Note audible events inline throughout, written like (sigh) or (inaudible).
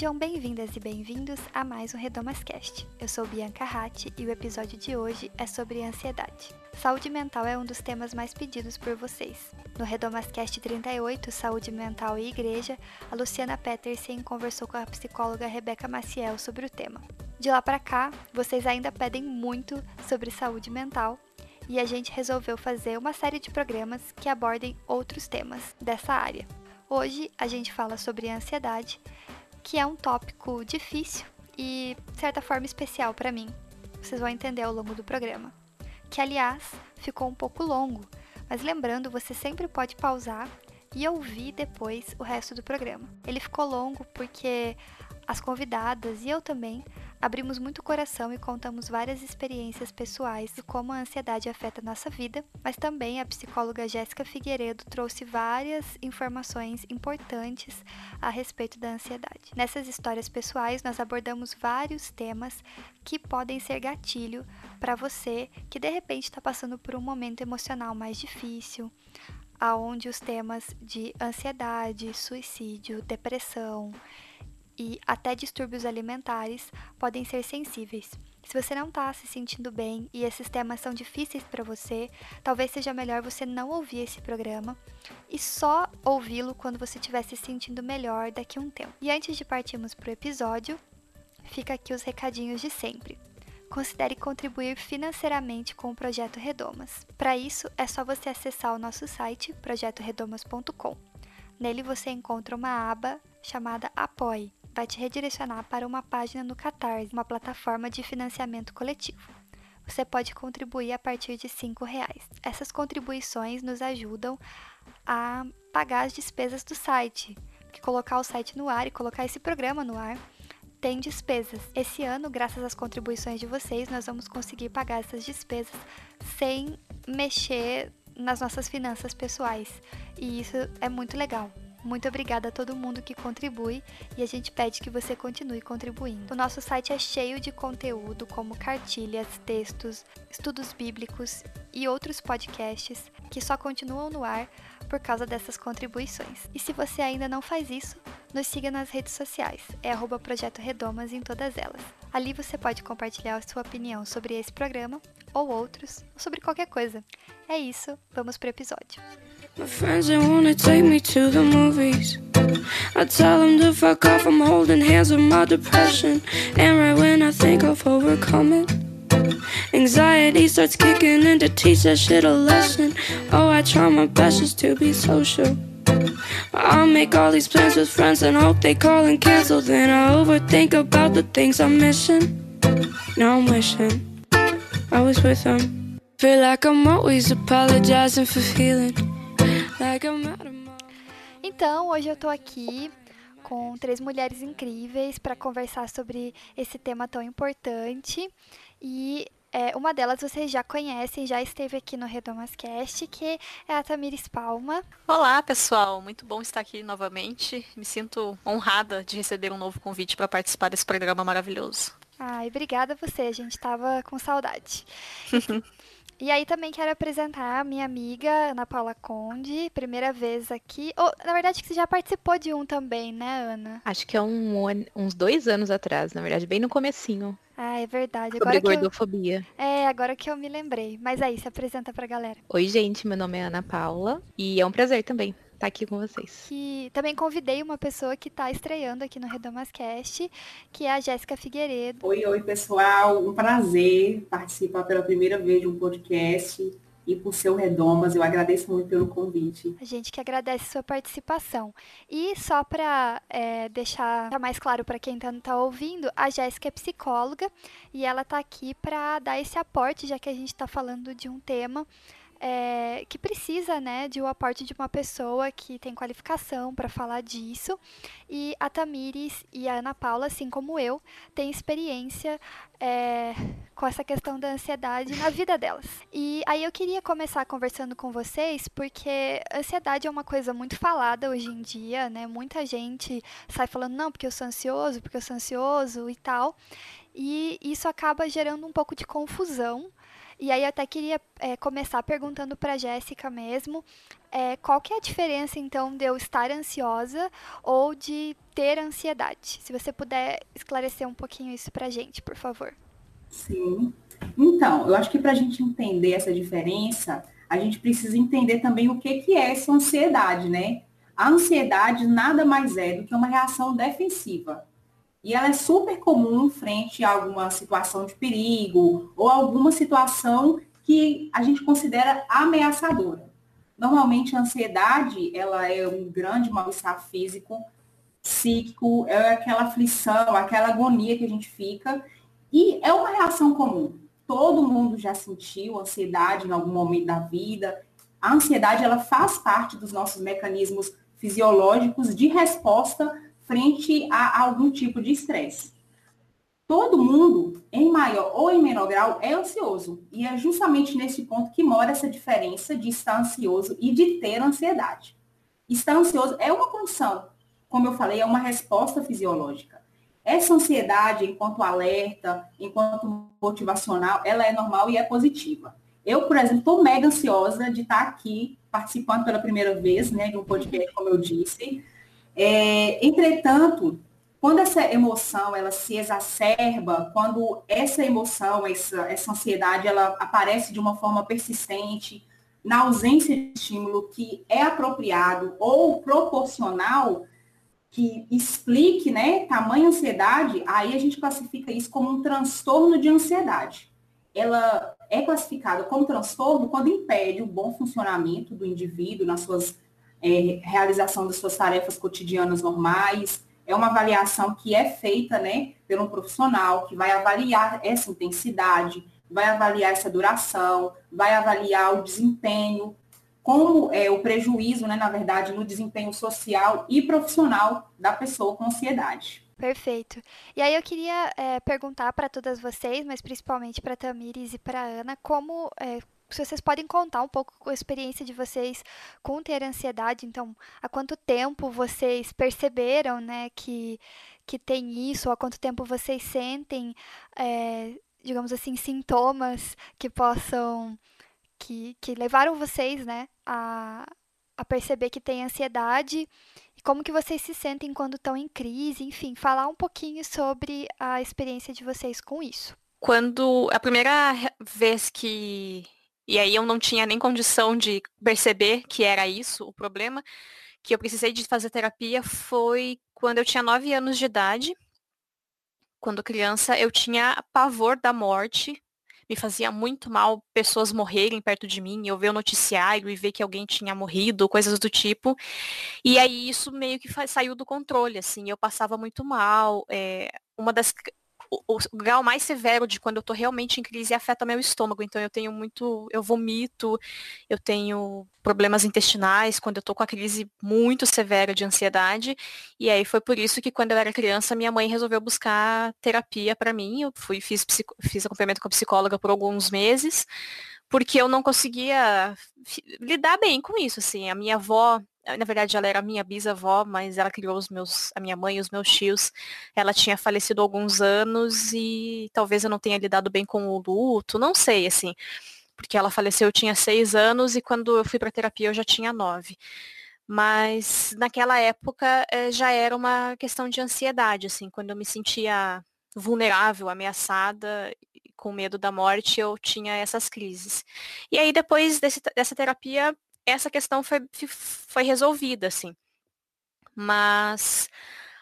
Sejam bem-vindas e bem-vindos a mais um Redomas Cast. Eu sou Bianca Ratti e o episódio de hoje é sobre ansiedade. Saúde mental é um dos temas mais pedidos por vocês. No Redomascast 38, Saúde Mental e Igreja, a Luciana Petersen conversou com a psicóloga Rebeca Maciel sobre o tema. De lá para cá, vocês ainda pedem muito sobre saúde mental e a gente resolveu fazer uma série de programas que abordem outros temas dessa área. Hoje a gente fala sobre ansiedade, que é um tópico difícil e, de certa forma, especial para mim. Vocês vão entender ao longo do programa que aliás ficou um pouco longo, mas lembrando, você sempre pode pausar e ouvir depois o resto do programa. Ele ficou longo porque as convidadas e eu também abrimos muito o coração e contamos várias experiências pessoais de como a ansiedade afeta nossa vida, mas também a psicóloga Jéssica Figueiredo trouxe várias informações importantes a respeito da ansiedade. Nessas histórias pessoais, nós abordamos vários temas que podem ser gatilho para você que de repente está passando por um momento emocional mais difícil, aonde os temas de ansiedade, suicídio, depressão e até distúrbios alimentares podem ser sensíveis. Se você não está se sentindo bem e esses temas são difíceis para você, talvez seja melhor você não ouvir esse programa e só ouvi-lo quando você estiver se sentindo melhor daqui a um tempo. E antes de partirmos para o episódio, fica aqui os recadinhos de sempre considere contribuir financeiramente com o Projeto Redomas. Para isso, é só você acessar o nosso site projetoredomas.com. Nele você encontra uma aba chamada Apoie. Vai te redirecionar para uma página no Catarse, uma plataforma de financiamento coletivo. Você pode contribuir a partir de R$ reais. Essas contribuições nos ajudam a pagar as despesas do site, que colocar o site no ar e colocar esse programa no ar tem despesas. Esse ano, graças às contribuições de vocês, nós vamos conseguir pagar essas despesas sem mexer nas nossas finanças pessoais. E isso é muito legal. Muito obrigada a todo mundo que contribui e a gente pede que você continue contribuindo. O nosso site é cheio de conteúdo como cartilhas, textos, estudos bíblicos e outros podcasts que só continuam no ar por causa dessas contribuições. E se você ainda não faz isso, nos siga nas redes sociais, é arroba Projeto Redomas em todas elas. Ali você pode compartilhar a sua opinião sobre esse programa, ou outros, ou sobre qualquer coisa. É isso, vamos pro episódio. My friends they wanna take me to the movies. I tell them to fuck off, I'm holding hands with my depression. And right when I think I've anxiety starts kicking in to teach that shit a lesson. Oh, I try my best just to be social. I make all these plans with friends and hope they call and cancel. Then I overthink about the things I'm missing. Now I'm wishing I was with them. Feel like I'm always apologizing for feeling Então, hoje eu tô aqui com três mulheres incríveis para conversar sobre esse tema tão importante. E é, uma delas vocês já conhecem, já esteve aqui no Redomascast, que é a Tamires Palma. Olá, pessoal. Muito bom estar aqui novamente. Me sinto honrada de receber um novo convite para participar desse programa maravilhoso. Ai, obrigada a você. A gente estava com saudade. (laughs) E aí também quero apresentar a minha amiga Ana Paula Conde, primeira vez aqui. Oh, na verdade, que você já participou de um também, né, Ana? Acho que é um, uns dois anos atrás, na verdade, bem no comecinho. Ah, é verdade. Sobre agora gordofobia. Eu... É, agora que eu me lembrei. Mas aí, se apresenta pra galera. Oi, gente, meu nome é Ana Paula e é um prazer também estar aqui com vocês. E também convidei uma pessoa que está estreando aqui no Redomascast, que é a Jéssica Figueiredo. Oi, oi, pessoal. Um prazer participar pela primeira vez de um podcast e por seu Redomas. Eu agradeço muito pelo convite. A gente que agradece sua participação. E só para é, deixar mais claro para quem está tá ouvindo, a Jéssica é psicóloga e ela está aqui para dar esse aporte, já que a gente está falando de um tema é, que precisa né, de o um aporte de uma pessoa que tem qualificação para falar disso. E a Tamires e a Ana Paula, assim como eu, têm experiência é, com essa questão da ansiedade na vida delas. E aí eu queria começar conversando com vocês, porque ansiedade é uma coisa muito falada hoje em dia, né? Muita gente sai falando, não, porque eu sou ansioso, porque eu sou ansioso e tal. E isso acaba gerando um pouco de confusão e aí eu até queria é, começar perguntando para Jéssica mesmo, é, qual que é a diferença então de eu estar ansiosa ou de ter ansiedade? Se você puder esclarecer um pouquinho isso para gente, por favor. Sim. Então, eu acho que para a gente entender essa diferença, a gente precisa entender também o que, que é essa ansiedade, né? A ansiedade nada mais é do que uma reação defensiva. E ela é super comum frente a alguma situação de perigo ou alguma situação que a gente considera ameaçadora. Normalmente a ansiedade, ela é um grande mal-estar físico, psíquico, é aquela aflição, aquela agonia que a gente fica, e é uma reação comum. Todo mundo já sentiu ansiedade em algum momento da vida. A ansiedade, ela faz parte dos nossos mecanismos fisiológicos de resposta frente a algum tipo de estresse. Todo mundo, em maior ou em menor grau, é ansioso. E é justamente nesse ponto que mora essa diferença de estar ansioso e de ter ansiedade. Estar ansioso é uma condição, como eu falei, é uma resposta fisiológica. Essa ansiedade, enquanto alerta, enquanto motivacional, ela é normal e é positiva. Eu, por exemplo, estou mega ansiosa de estar aqui participando pela primeira vez né, de um podcast, como eu disse. É, entretanto, quando essa emoção ela se exacerba, quando essa emoção, essa, essa ansiedade, ela aparece de uma forma persistente, na ausência de estímulo que é apropriado ou proporcional, que explique, né, tamanha ansiedade, aí a gente classifica isso como um transtorno de ansiedade. Ela é classificada como transtorno quando impede o bom funcionamento do indivíduo nas suas é, realização das suas tarefas cotidianas normais. É uma avaliação que é feita né, por um profissional que vai avaliar essa intensidade, vai avaliar essa duração, vai avaliar o desempenho, como é o prejuízo, né, na verdade, no desempenho social e profissional da pessoa com ansiedade. Perfeito. E aí eu queria é, perguntar para todas vocês, mas principalmente para Tamires e para Ana, como é, se vocês podem contar um pouco a experiência de vocês com ter ansiedade, então, há quanto tempo vocês perceberam, né, que, que tem isso, ou há quanto tempo vocês sentem, é, digamos assim, sintomas que possam, que, que levaram vocês, né, a, a perceber que tem ansiedade, e como que vocês se sentem quando estão em crise, enfim, falar um pouquinho sobre a experiência de vocês com isso. Quando a primeira vez que e aí eu não tinha nem condição de perceber que era isso o problema, que eu precisei de fazer terapia foi quando eu tinha 9 anos de idade. Quando criança, eu tinha pavor da morte. Me fazia muito mal pessoas morrerem perto de mim, eu ver o noticiário e ver que alguém tinha morrido, coisas do tipo. E aí isso meio que saiu do controle, assim, eu passava muito mal. É, uma das o, o, grau mais severo de quando eu tô realmente em crise afeta meu estômago. Então eu tenho muito, eu vomito, eu tenho problemas intestinais quando eu tô com a crise muito severa de ansiedade. E aí foi por isso que quando eu era criança, minha mãe resolveu buscar terapia para mim. Eu fui fiz, fiz acompanhamento com a psicóloga por alguns meses, porque eu não conseguia lidar bem com isso, assim. A minha avó na verdade ela era minha bisavó, mas ela criou os meus, a minha mãe e os meus tios. Ela tinha falecido há alguns anos e talvez eu não tenha lidado bem com o luto, não sei, assim, porque ela faleceu eu tinha seis anos e quando eu fui para terapia eu já tinha nove. Mas naquela época eh, já era uma questão de ansiedade, assim, quando eu me sentia vulnerável, ameaçada, com medo da morte, eu tinha essas crises. E aí depois desse, dessa terapia essa questão foi, foi resolvida, assim. Mas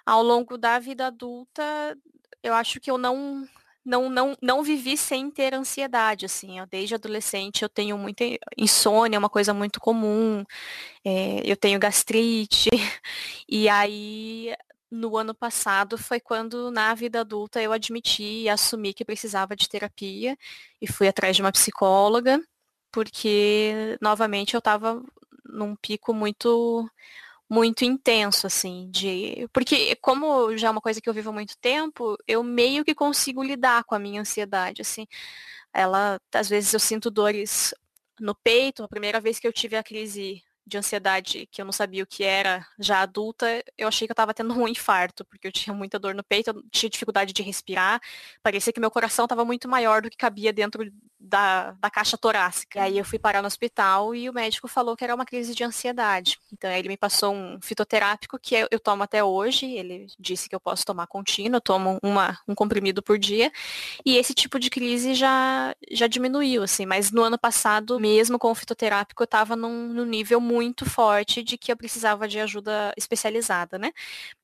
ao longo da vida adulta, eu acho que eu não não, não, não vivi sem ter ansiedade, assim, eu, desde adolescente eu tenho muita insônia, é uma coisa muito comum, é, eu tenho gastrite, (laughs) e aí no ano passado foi quando na vida adulta eu admiti e assumi que precisava de terapia, e fui atrás de uma psicóloga, porque novamente eu estava num pico muito muito intenso, assim, de. Porque, como já é uma coisa que eu vivo há muito tempo, eu meio que consigo lidar com a minha ansiedade, assim. Ela, às vezes eu sinto dores no peito. A primeira vez que eu tive a crise de ansiedade que eu não sabia o que era, já adulta, eu achei que eu estava tendo um infarto, porque eu tinha muita dor no peito, eu tinha dificuldade de respirar, parecia que meu coração estava muito maior do que cabia dentro da, da caixa torácica. E aí eu fui parar no hospital e o médico falou que era uma crise de ansiedade. Então ele me passou um fitoterápico que eu, eu tomo até hoje, ele disse que eu posso tomar contínuo, eu tomo uma, um comprimido por dia, e esse tipo de crise já, já diminuiu, assim, mas no ano passado, mesmo com o fitoterápico, eu estava num, num nível muito forte de que eu precisava de ajuda especializada, né?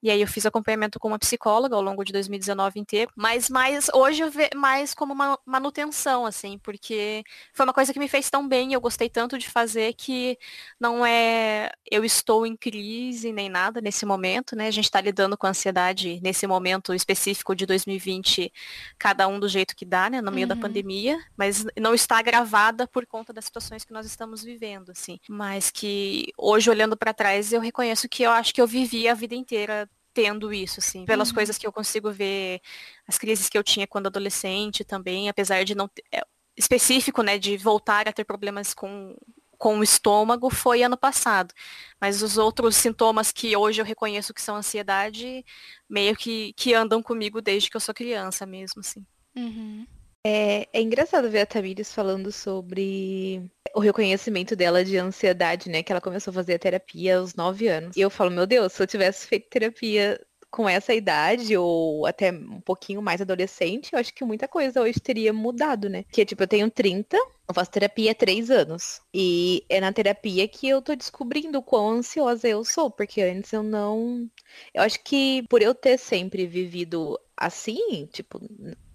E aí eu fiz acompanhamento com uma psicóloga ao longo de 2019 inteiro, mas mais hoje eu vejo mais como uma manutenção, assim, porque foi uma coisa que me fez tão bem, eu gostei tanto de fazer que não é eu estou em crise nem nada nesse momento, né? A gente está lidando com ansiedade nesse momento específico de 2020, cada um do jeito que dá, né? No meio uhum. da pandemia, mas não está gravada por conta das situações que nós estamos vivendo, assim. Mas que hoje olhando para trás eu reconheço que eu acho que eu vivi a vida inteira tendo isso, assim, pelas uhum. coisas que eu consigo ver, as crises que eu tinha quando adolescente também, apesar de não ter, é, específico, né, de voltar a ter problemas com com o estômago foi ano passado. Mas os outros sintomas que hoje eu reconheço que são ansiedade, meio que, que andam comigo desde que eu sou criança mesmo, assim. Uhum. É, é engraçado ver a Tamires falando sobre o reconhecimento dela de ansiedade, né? Que ela começou a fazer a terapia aos 9 anos. E eu falo, meu Deus, se eu tivesse feito terapia com essa idade, ou até um pouquinho mais adolescente, eu acho que muita coisa hoje teria mudado, né? Que tipo, eu tenho 30, eu faço terapia há 3 anos. E é na terapia que eu tô descobrindo quão ansiosa eu sou, porque antes eu não. Eu acho que por eu ter sempre vivido assim, tipo,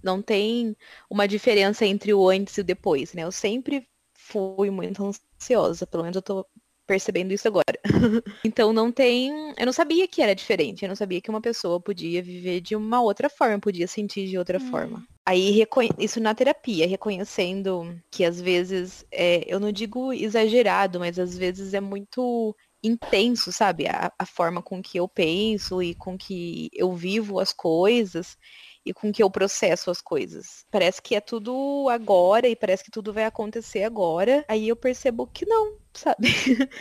não tem uma diferença entre o antes e o depois, né? Eu sempre fui muito ansiosa, pelo menos eu tô percebendo isso agora. (laughs) então não tem, eu não sabia que era diferente, eu não sabia que uma pessoa podia viver de uma outra forma, podia sentir de outra hum. forma. Aí isso na terapia, reconhecendo que às vezes, é, eu não digo exagerado, mas às vezes é muito intenso, sabe? A, a forma com que eu penso e com que eu vivo as coisas e com que eu processo as coisas. Parece que é tudo agora e parece que tudo vai acontecer agora. Aí eu percebo que não, sabe? (laughs)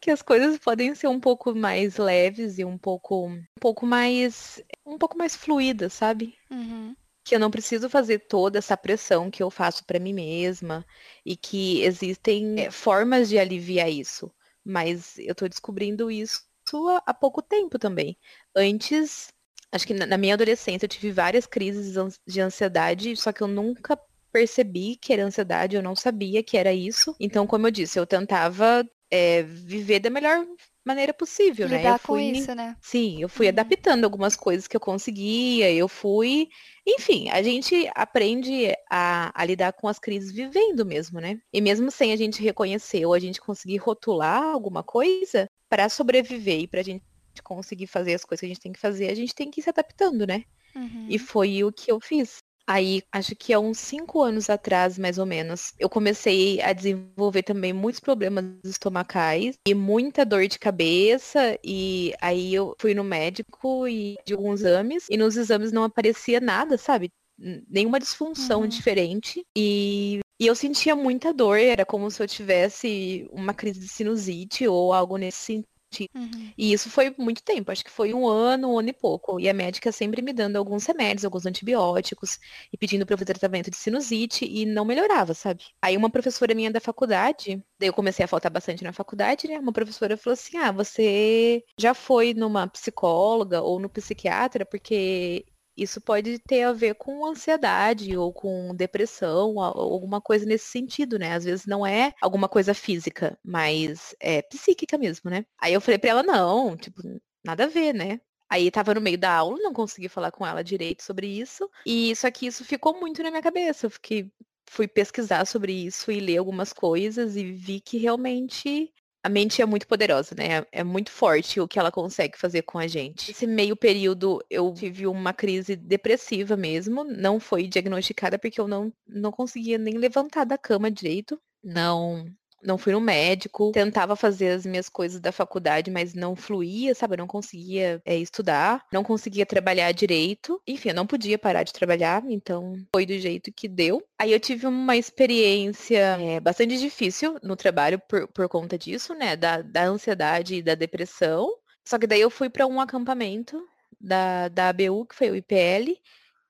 que as coisas podem ser um pouco mais leves e um pouco um pouco mais um pouco mais fluidas, sabe? Uhum que eu não preciso fazer toda essa pressão que eu faço para mim mesma e que existem é, formas de aliviar isso. Mas eu estou descobrindo isso há pouco tempo também. Antes acho que na minha adolescência eu tive várias crises de ansiedade, só que eu nunca percebi que era ansiedade, eu não sabia que era isso. Então, como eu disse, eu tentava é, viver da melhor maneira possível, Lidar né? Eu fui, com isso, né? Sim, eu fui uhum. adaptando algumas coisas que eu conseguia, eu fui. Enfim, a gente aprende a, a, lidar com as crises vivendo mesmo, né? E mesmo sem a gente reconhecer ou a gente conseguir rotular alguma coisa, para sobreviver e pra gente conseguir fazer as coisas que a gente tem que fazer, a gente tem que ir se adaptando, né? Uhum. E foi o que eu fiz. Aí, acho que há uns cinco anos atrás, mais ou menos, eu comecei a desenvolver também muitos problemas estomacais e muita dor de cabeça. E aí eu fui no médico e de alguns exames, e nos exames não aparecia nada, sabe? Nenhuma disfunção uhum. diferente. E e eu sentia muita dor, era como se eu tivesse uma crise de sinusite ou algo nesse Uhum. E isso foi muito tempo, acho que foi um ano, um ano e pouco. E a médica sempre me dando alguns remédios, alguns antibióticos, e pedindo para eu fazer tratamento de sinusite, e não melhorava, sabe? Aí uma professora minha da faculdade, daí eu comecei a faltar bastante na faculdade, né? Uma professora falou assim: ah, você já foi numa psicóloga ou no psiquiatra, porque isso pode ter a ver com ansiedade ou com depressão, ou alguma coisa nesse sentido, né? Às vezes não é alguma coisa física, mas é psíquica mesmo, né? Aí eu falei pra ela, não, tipo, nada a ver, né? Aí tava no meio da aula, não consegui falar com ela direito sobre isso. E só que isso ficou muito na minha cabeça. Eu fiquei, fui pesquisar sobre isso e ler algumas coisas e vi que realmente a mente é muito poderosa, né? É muito forte o que ela consegue fazer com a gente. Esse meio período eu tive uma crise depressiva mesmo, não foi diagnosticada porque eu não, não conseguia nem levantar da cama direito. não não fui no médico, tentava fazer as minhas coisas da faculdade, mas não fluía, sabe? Eu não conseguia é, estudar, não conseguia trabalhar direito. Enfim, eu não podia parar de trabalhar, então foi do jeito que deu. Aí eu tive uma experiência é, bastante difícil no trabalho por, por conta disso, né? Da, da ansiedade e da depressão. Só que daí eu fui para um acampamento da, da ABU, que foi o IPL,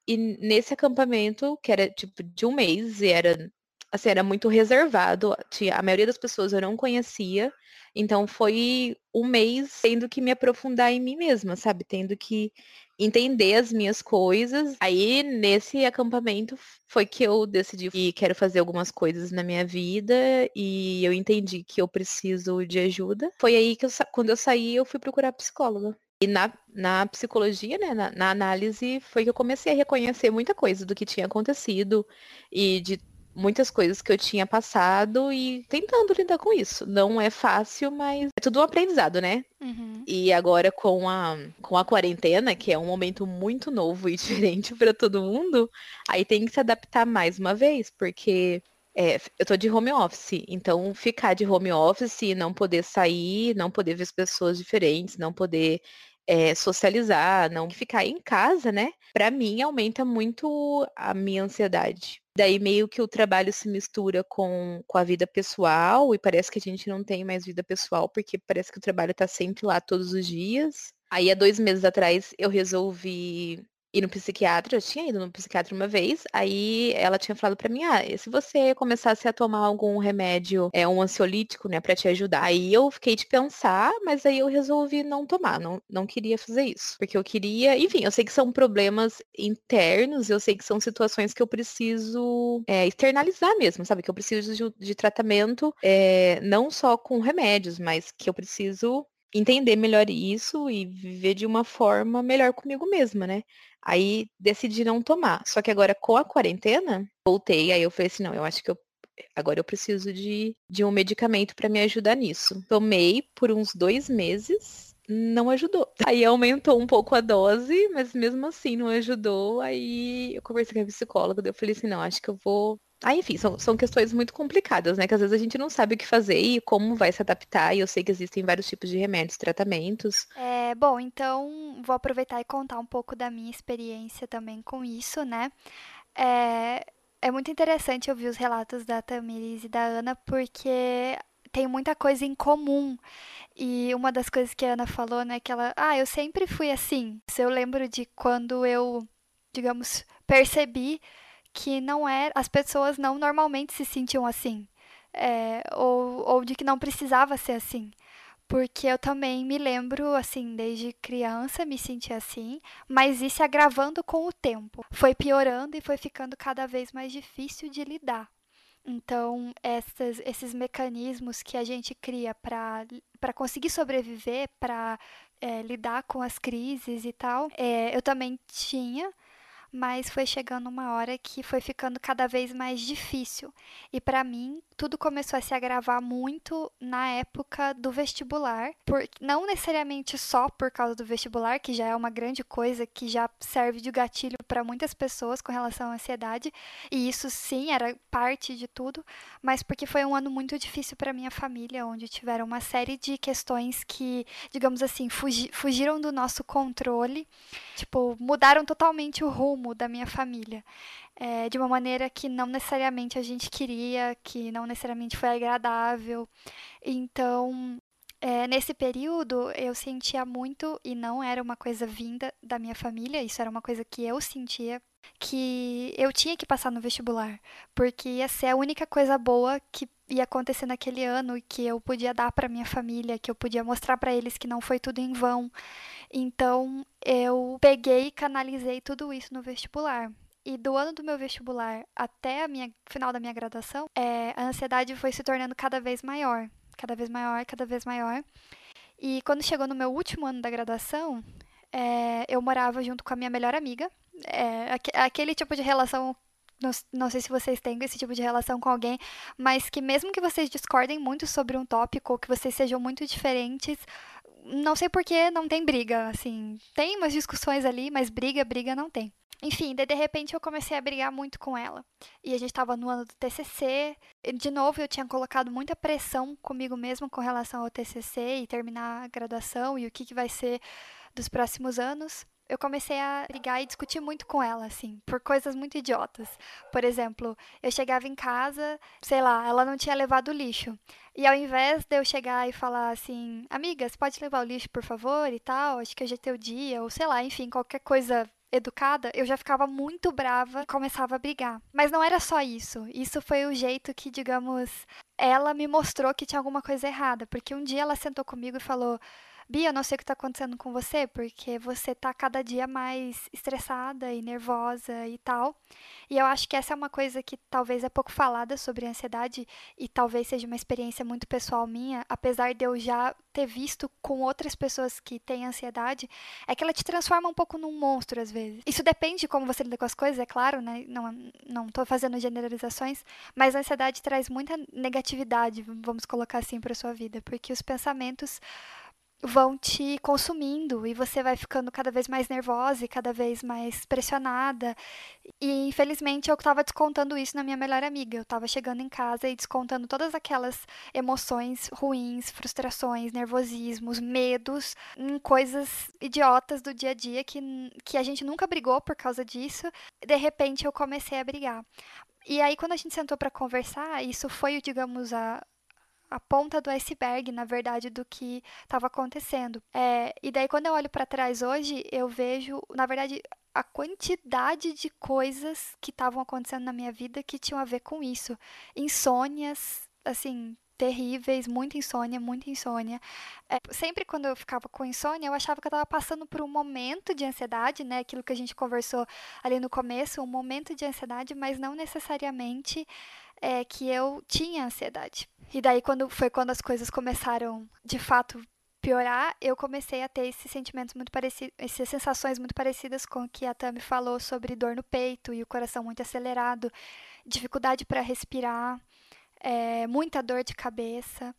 e nesse acampamento, que era tipo de um mês, e era assim, era muito reservado. A maioria das pessoas eu não conhecia. Então foi um mês tendo que me aprofundar em mim mesma, sabe? Tendo que entender as minhas coisas. Aí, nesse acampamento, foi que eu decidi que quero fazer algumas coisas na minha vida e eu entendi que eu preciso de ajuda. Foi aí que eu, quando eu saí, eu fui procurar psicóloga. E na, na psicologia, né, na, na, análise, foi que eu comecei a reconhecer muita coisa do que tinha acontecido e de muitas coisas que eu tinha passado e tentando lidar com isso. Não é fácil, mas é tudo um aprendizado, né? Uhum. E agora com a, com a quarentena, que é um momento muito novo e (laughs) diferente para todo mundo, aí tem que se adaptar mais uma vez, porque é, eu tô de home office, então ficar de home office, não poder sair, não poder ver as pessoas diferentes, não poder é, socializar, não ficar em casa, né? Para mim aumenta muito a minha ansiedade. Daí meio que o trabalho se mistura com, com a vida pessoal e parece que a gente não tem mais vida pessoal porque parece que o trabalho tá sempre lá todos os dias. Aí há dois meses atrás eu resolvi ir no psiquiatra, eu tinha ido no psiquiatra uma vez, aí ela tinha falado para mim, ah, se você começasse a tomar algum remédio, é um ansiolítico, né, para te ajudar. Aí eu fiquei de pensar, mas aí eu resolvi não tomar, não, não queria fazer isso, porque eu queria, enfim, eu sei que são problemas internos, eu sei que são situações que eu preciso é, externalizar mesmo, sabe, que eu preciso de, de tratamento, é, não só com remédios, mas que eu preciso entender melhor isso e viver de uma forma melhor comigo mesma, né? Aí decidi não tomar. Só que agora com a quarentena, voltei, aí eu falei assim, não, eu acho que eu agora eu preciso de, de um medicamento para me ajudar nisso. Tomei por uns dois meses, não ajudou. (laughs) Aí aumentou um pouco a dose, mas mesmo assim não ajudou. Aí eu conversei com a psicóloga, eu falei assim, não, acho que eu vou ah, enfim, são, são questões muito complicadas, né? Que às vezes a gente não sabe o que fazer e como vai se adaptar. E eu sei que existem vários tipos de remédios, tratamentos. É, bom, então vou aproveitar e contar um pouco da minha experiência também com isso, né? É, é muito interessante ouvir os relatos da Tamiris e da Ana, porque tem muita coisa em comum. E uma das coisas que a Ana falou, né, que ela, ah, eu sempre fui assim. Eu lembro de quando eu, digamos, percebi que não é, as pessoas não normalmente se sentiam assim, é, ou, ou de que não precisava ser assim. Porque eu também me lembro, assim, desde criança me senti assim, mas isso agravando com o tempo. Foi piorando e foi ficando cada vez mais difícil de lidar. Então, essas, esses mecanismos que a gente cria para conseguir sobreviver, para é, lidar com as crises e tal, é, eu também tinha mas foi chegando uma hora que foi ficando cada vez mais difícil. E para mim, tudo começou a se agravar muito na época do vestibular, por, não necessariamente só por causa do vestibular, que já é uma grande coisa que já serve de gatilho para muitas pessoas com relação à ansiedade, e isso sim era parte de tudo, mas porque foi um ano muito difícil para minha família, onde tiveram uma série de questões que, digamos assim, fugi, fugiram do nosso controle, tipo, mudaram totalmente o rumo da minha família é, de uma maneira que não necessariamente a gente queria, que não necessariamente foi agradável. Então, é, nesse período, eu sentia muito, e não era uma coisa vinda da minha família, isso era uma coisa que eu sentia, que eu tinha que passar no vestibular, porque ia ser a única coisa boa que ia acontecer naquele ano e que eu podia dar para minha família, que eu podia mostrar para eles que não foi tudo em vão. Então, eu peguei e canalizei tudo isso no vestibular. E do ano do meu vestibular até a minha final da minha graduação, é, a ansiedade foi se tornando cada vez maior, cada vez maior, cada vez maior. E quando chegou no meu último ano da graduação, é, eu morava junto com a minha melhor amiga. É, aquele tipo de relação não, não, sei se vocês têm esse tipo de relação com alguém, mas que mesmo que vocês discordem muito sobre um tópico ou que vocês sejam muito diferentes, não sei por que não tem briga, assim. Tem umas discussões ali, mas briga, briga não tem. Enfim, de repente eu comecei a brigar muito com ela. E a gente estava no ano do TCC. De novo, eu tinha colocado muita pressão comigo mesma com relação ao TCC e terminar a graduação e o que, que vai ser dos próximos anos. Eu comecei a brigar e discutir muito com ela, assim, por coisas muito idiotas. Por exemplo, eu chegava em casa, sei lá, ela não tinha levado o lixo. E ao invés de eu chegar e falar assim, amiga, você pode levar o lixo, por favor, e tal, acho que hoje é teu dia, ou sei lá, enfim, qualquer coisa educada, eu já ficava muito brava e começava a brigar. Mas não era só isso. Isso foi o jeito que, digamos, ela me mostrou que tinha alguma coisa errada. Porque um dia ela sentou comigo e falou: Bia, eu não sei o que está acontecendo com você, porque você está cada dia mais estressada e nervosa e tal. E eu acho que essa é uma coisa que talvez é pouco falada sobre ansiedade e talvez seja uma experiência muito pessoal minha, apesar de eu já ter visto com outras pessoas que têm ansiedade, é que ela te transforma um pouco num monstro às vezes. Isso depende de como você lida com as coisas, é claro, né? Não, não tô fazendo generalizações, mas a ansiedade traz muita negatividade, vamos colocar assim, para sua vida, porque os pensamentos vão te consumindo e você vai ficando cada vez mais nervosa e cada vez mais pressionada. E infelizmente eu estava descontando isso na minha melhor amiga. Eu estava chegando em casa e descontando todas aquelas emoções ruins, frustrações, nervosismos, medos em coisas idiotas do dia a dia que, que a gente nunca brigou por causa disso. De repente eu comecei a brigar. E aí, quando a gente sentou para conversar, isso foi, digamos, a, a ponta do iceberg, na verdade, do que estava acontecendo. É, e daí, quando eu olho para trás hoje, eu vejo, na verdade, a quantidade de coisas que estavam acontecendo na minha vida que tinham a ver com isso. Insônias, assim, terríveis, muita insônia, muita insônia. É, sempre quando eu ficava com insônia, eu achava que eu estava passando por um momento de ansiedade, né? Aquilo que a gente conversou ali no começo, um momento de ansiedade, mas não necessariamente é, que eu tinha ansiedade. E daí quando foi quando as coisas começaram de fato piorar, eu comecei a ter esses sentimentos muito parecidos, essas sensações muito parecidas com o que a Tami falou sobre dor no peito e o coração muito acelerado, dificuldade para respirar, é, muita dor de cabeça.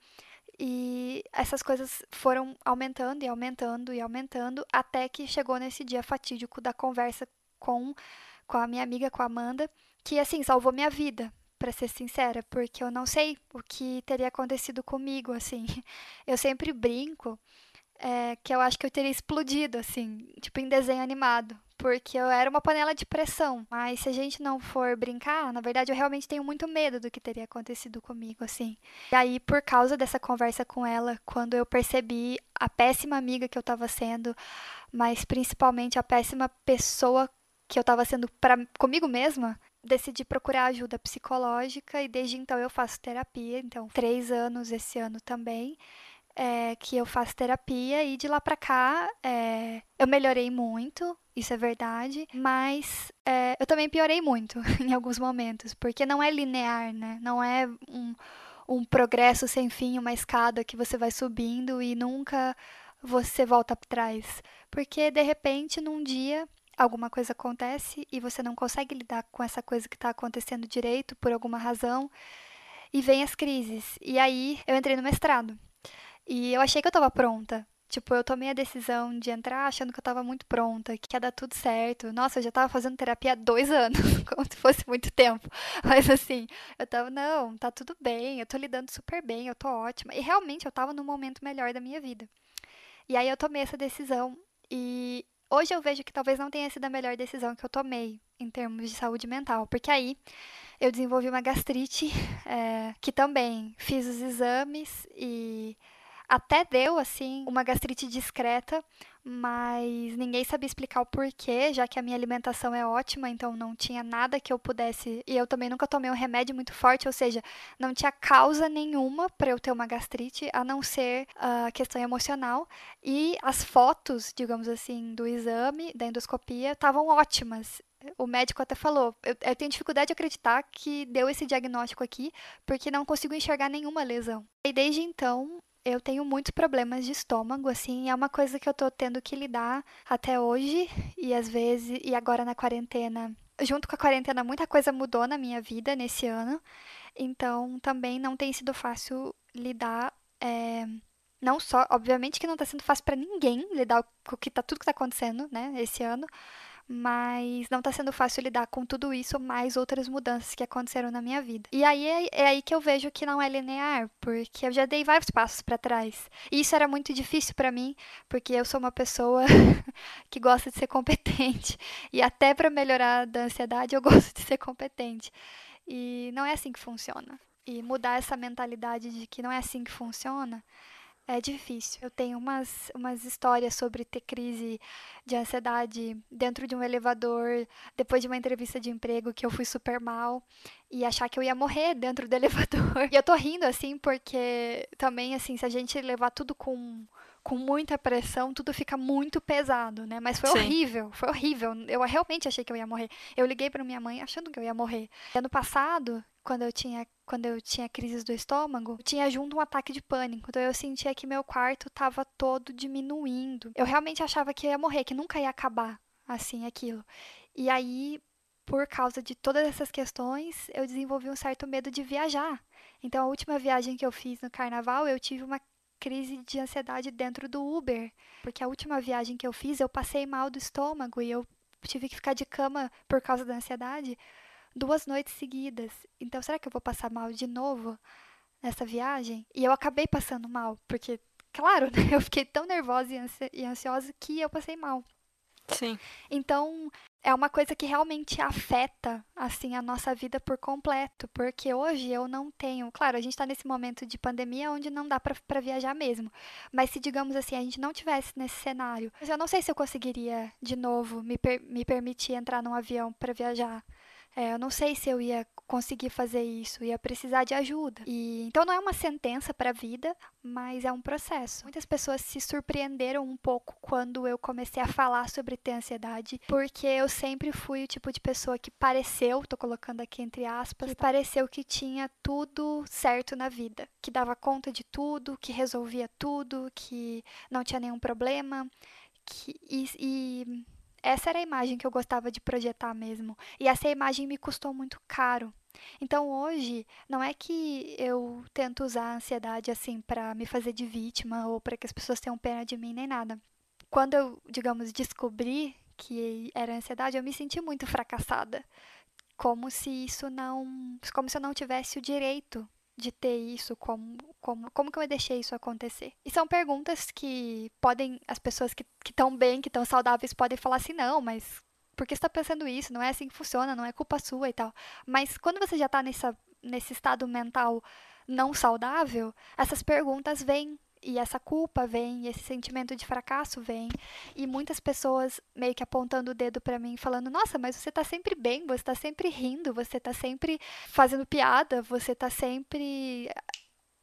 E essas coisas foram aumentando e aumentando e aumentando até que chegou nesse dia fatídico da conversa com, com a minha amiga, com a Amanda, que assim salvou minha vida, para ser sincera, porque eu não sei o que teria acontecido comigo, assim. (laughs) Eu sempre brinco é, que eu acho que eu teria explodido, assim, tipo em desenho animado, porque eu era uma panela de pressão. Mas se a gente não for brincar, na verdade eu realmente tenho muito medo do que teria acontecido comigo, assim. E aí, por causa dessa conversa com ela, quando eu percebi a péssima amiga que eu estava sendo, mas principalmente a péssima pessoa que eu estava sendo para comigo mesma, decidi procurar ajuda psicológica e desde então eu faço terapia. Então, três anos esse ano também. É, que eu faço terapia e de lá pra cá é, eu melhorei muito, isso é verdade, mas é, eu também piorei muito (laughs) em alguns momentos, porque não é linear, né? Não é um, um progresso sem fim, uma escada que você vai subindo e nunca você volta para trás. Porque de repente, num dia, alguma coisa acontece e você não consegue lidar com essa coisa que está acontecendo direito por alguma razão e vem as crises. E aí eu entrei no mestrado. E eu achei que eu estava pronta. Tipo, eu tomei a decisão de entrar achando que eu estava muito pronta, que ia dar tudo certo. Nossa, eu já estava fazendo terapia há dois (laughs) anos, como se fosse muito tempo. Mas assim, eu tava, não, tá tudo bem, eu tô lidando super bem, eu tô ótima. E realmente eu tava no momento melhor da minha vida. E aí eu tomei essa decisão e Hoje eu vejo que talvez não tenha sido a melhor decisão que eu tomei em termos de saúde mental, porque aí eu desenvolvi uma gastrite, é, (laughs) que também fiz os exames e até deu, assim, uma gastrite discreta, mas ninguém sabia explicar o porquê, já que a minha alimentação é ótima, então não tinha nada que eu pudesse. E eu também nunca tomei um remédio muito forte, ou seja, não tinha causa nenhuma para eu ter uma gastrite, a não ser a questão emocional. E as fotos, digamos assim, do exame, da endoscopia, estavam ótimas o médico até falou, eu, eu, tenho dificuldade de acreditar que deu esse diagnóstico aqui, porque não consigo enxergar nenhuma lesão. E desde então, eu tenho muitos problemas de estômago, assim, é uma coisa que eu tô tendo que lidar até hoje e às vezes e agora na quarentena. Junto com a quarentena, muita coisa mudou na minha vida nesse ano, então também não tem sido fácil lidar é, Não só, obviamente que não está sendo fácil para ninguém lidar com o que tá, tudo que está acontecendo, né, esse ano, mas não está sendo fácil lidar com tudo isso, mais outras mudanças que aconteceram na minha vida. E aí é, é aí que eu vejo que não é linear, porque eu já dei vários passos para trás. E isso era muito difícil para mim, porque eu sou uma pessoa (laughs) que gosta de ser competente. E até para melhorar da ansiedade, eu (laughs) gosto de ser competente. E não é assim que funciona. E mudar essa mentalidade de que não é assim que funciona é difícil. Eu tenho umas, umas histórias sobre ter crise de ansiedade dentro de um elevador, depois de uma entrevista de emprego que eu fui super mal e achar que eu ia morrer dentro do (laughs) elevador. E eu tô rindo assim porque também assim, se a gente levar tudo com com muita pressão, tudo fica muito pesado, né? Mas foi Sim. horrível, foi horrível. Eu realmente achei que eu ia morrer. Eu liguei para minha mãe achando que eu ia morrer. Ano passado, quando eu tinha quando eu tinha crises do estômago, tinha junto um ataque de pânico. Então eu sentia que meu quarto estava todo diminuindo. Eu realmente achava que ia morrer, que nunca ia acabar assim aquilo. E aí, por causa de todas essas questões, eu desenvolvi um certo medo de viajar. Então a última viagem que eu fiz no carnaval, eu tive uma crise de ansiedade dentro do Uber, porque a última viagem que eu fiz, eu passei mal do estômago e eu tive que ficar de cama por causa da ansiedade duas noites seguidas. Então, será que eu vou passar mal de novo nessa viagem? E eu acabei passando mal, porque, claro, (laughs) né, eu fiquei tão nervosa e ansiosa que eu passei mal. Sim. Então, é uma coisa que realmente afeta, assim, a nossa vida por completo. Porque hoje eu não tenho. Claro, a gente está nesse momento de pandemia onde não dá para viajar mesmo. Mas se, digamos assim, a gente não tivesse nesse cenário, eu não sei se eu conseguiria, de novo, me, per me permitir entrar num avião para viajar. É, eu não sei se eu ia conseguir fazer isso, ia precisar de ajuda. E então não é uma sentença para a vida, mas é um processo. Muitas pessoas se surpreenderam um pouco quando eu comecei a falar sobre ter ansiedade, porque eu sempre fui o tipo de pessoa que pareceu, tô colocando aqui entre aspas, que pareceu que tinha tudo certo na vida, que dava conta de tudo, que resolvia tudo, que não tinha nenhum problema, que e, e essa era a imagem que eu gostava de projetar mesmo. E essa imagem me custou muito caro. Então hoje, não é que eu tento usar a ansiedade assim para me fazer de vítima ou para que as pessoas tenham pena de mim nem nada. Quando eu, digamos, descobri que era ansiedade, eu me senti muito fracassada. Como se isso não, como se eu não tivesse o direito de ter isso, como, como, como que eu deixei isso acontecer? E são perguntas que podem, as pessoas que estão bem, que estão saudáveis, podem falar assim, não, mas por que você está pensando isso? Não é assim que funciona, não é culpa sua e tal. Mas quando você já está nesse estado mental não saudável, essas perguntas vêm e essa culpa vem, esse sentimento de fracasso vem, e muitas pessoas meio que apontando o dedo para mim, falando: "Nossa, mas você tá sempre bem, você tá sempre rindo, você tá sempre fazendo piada, você tá sempre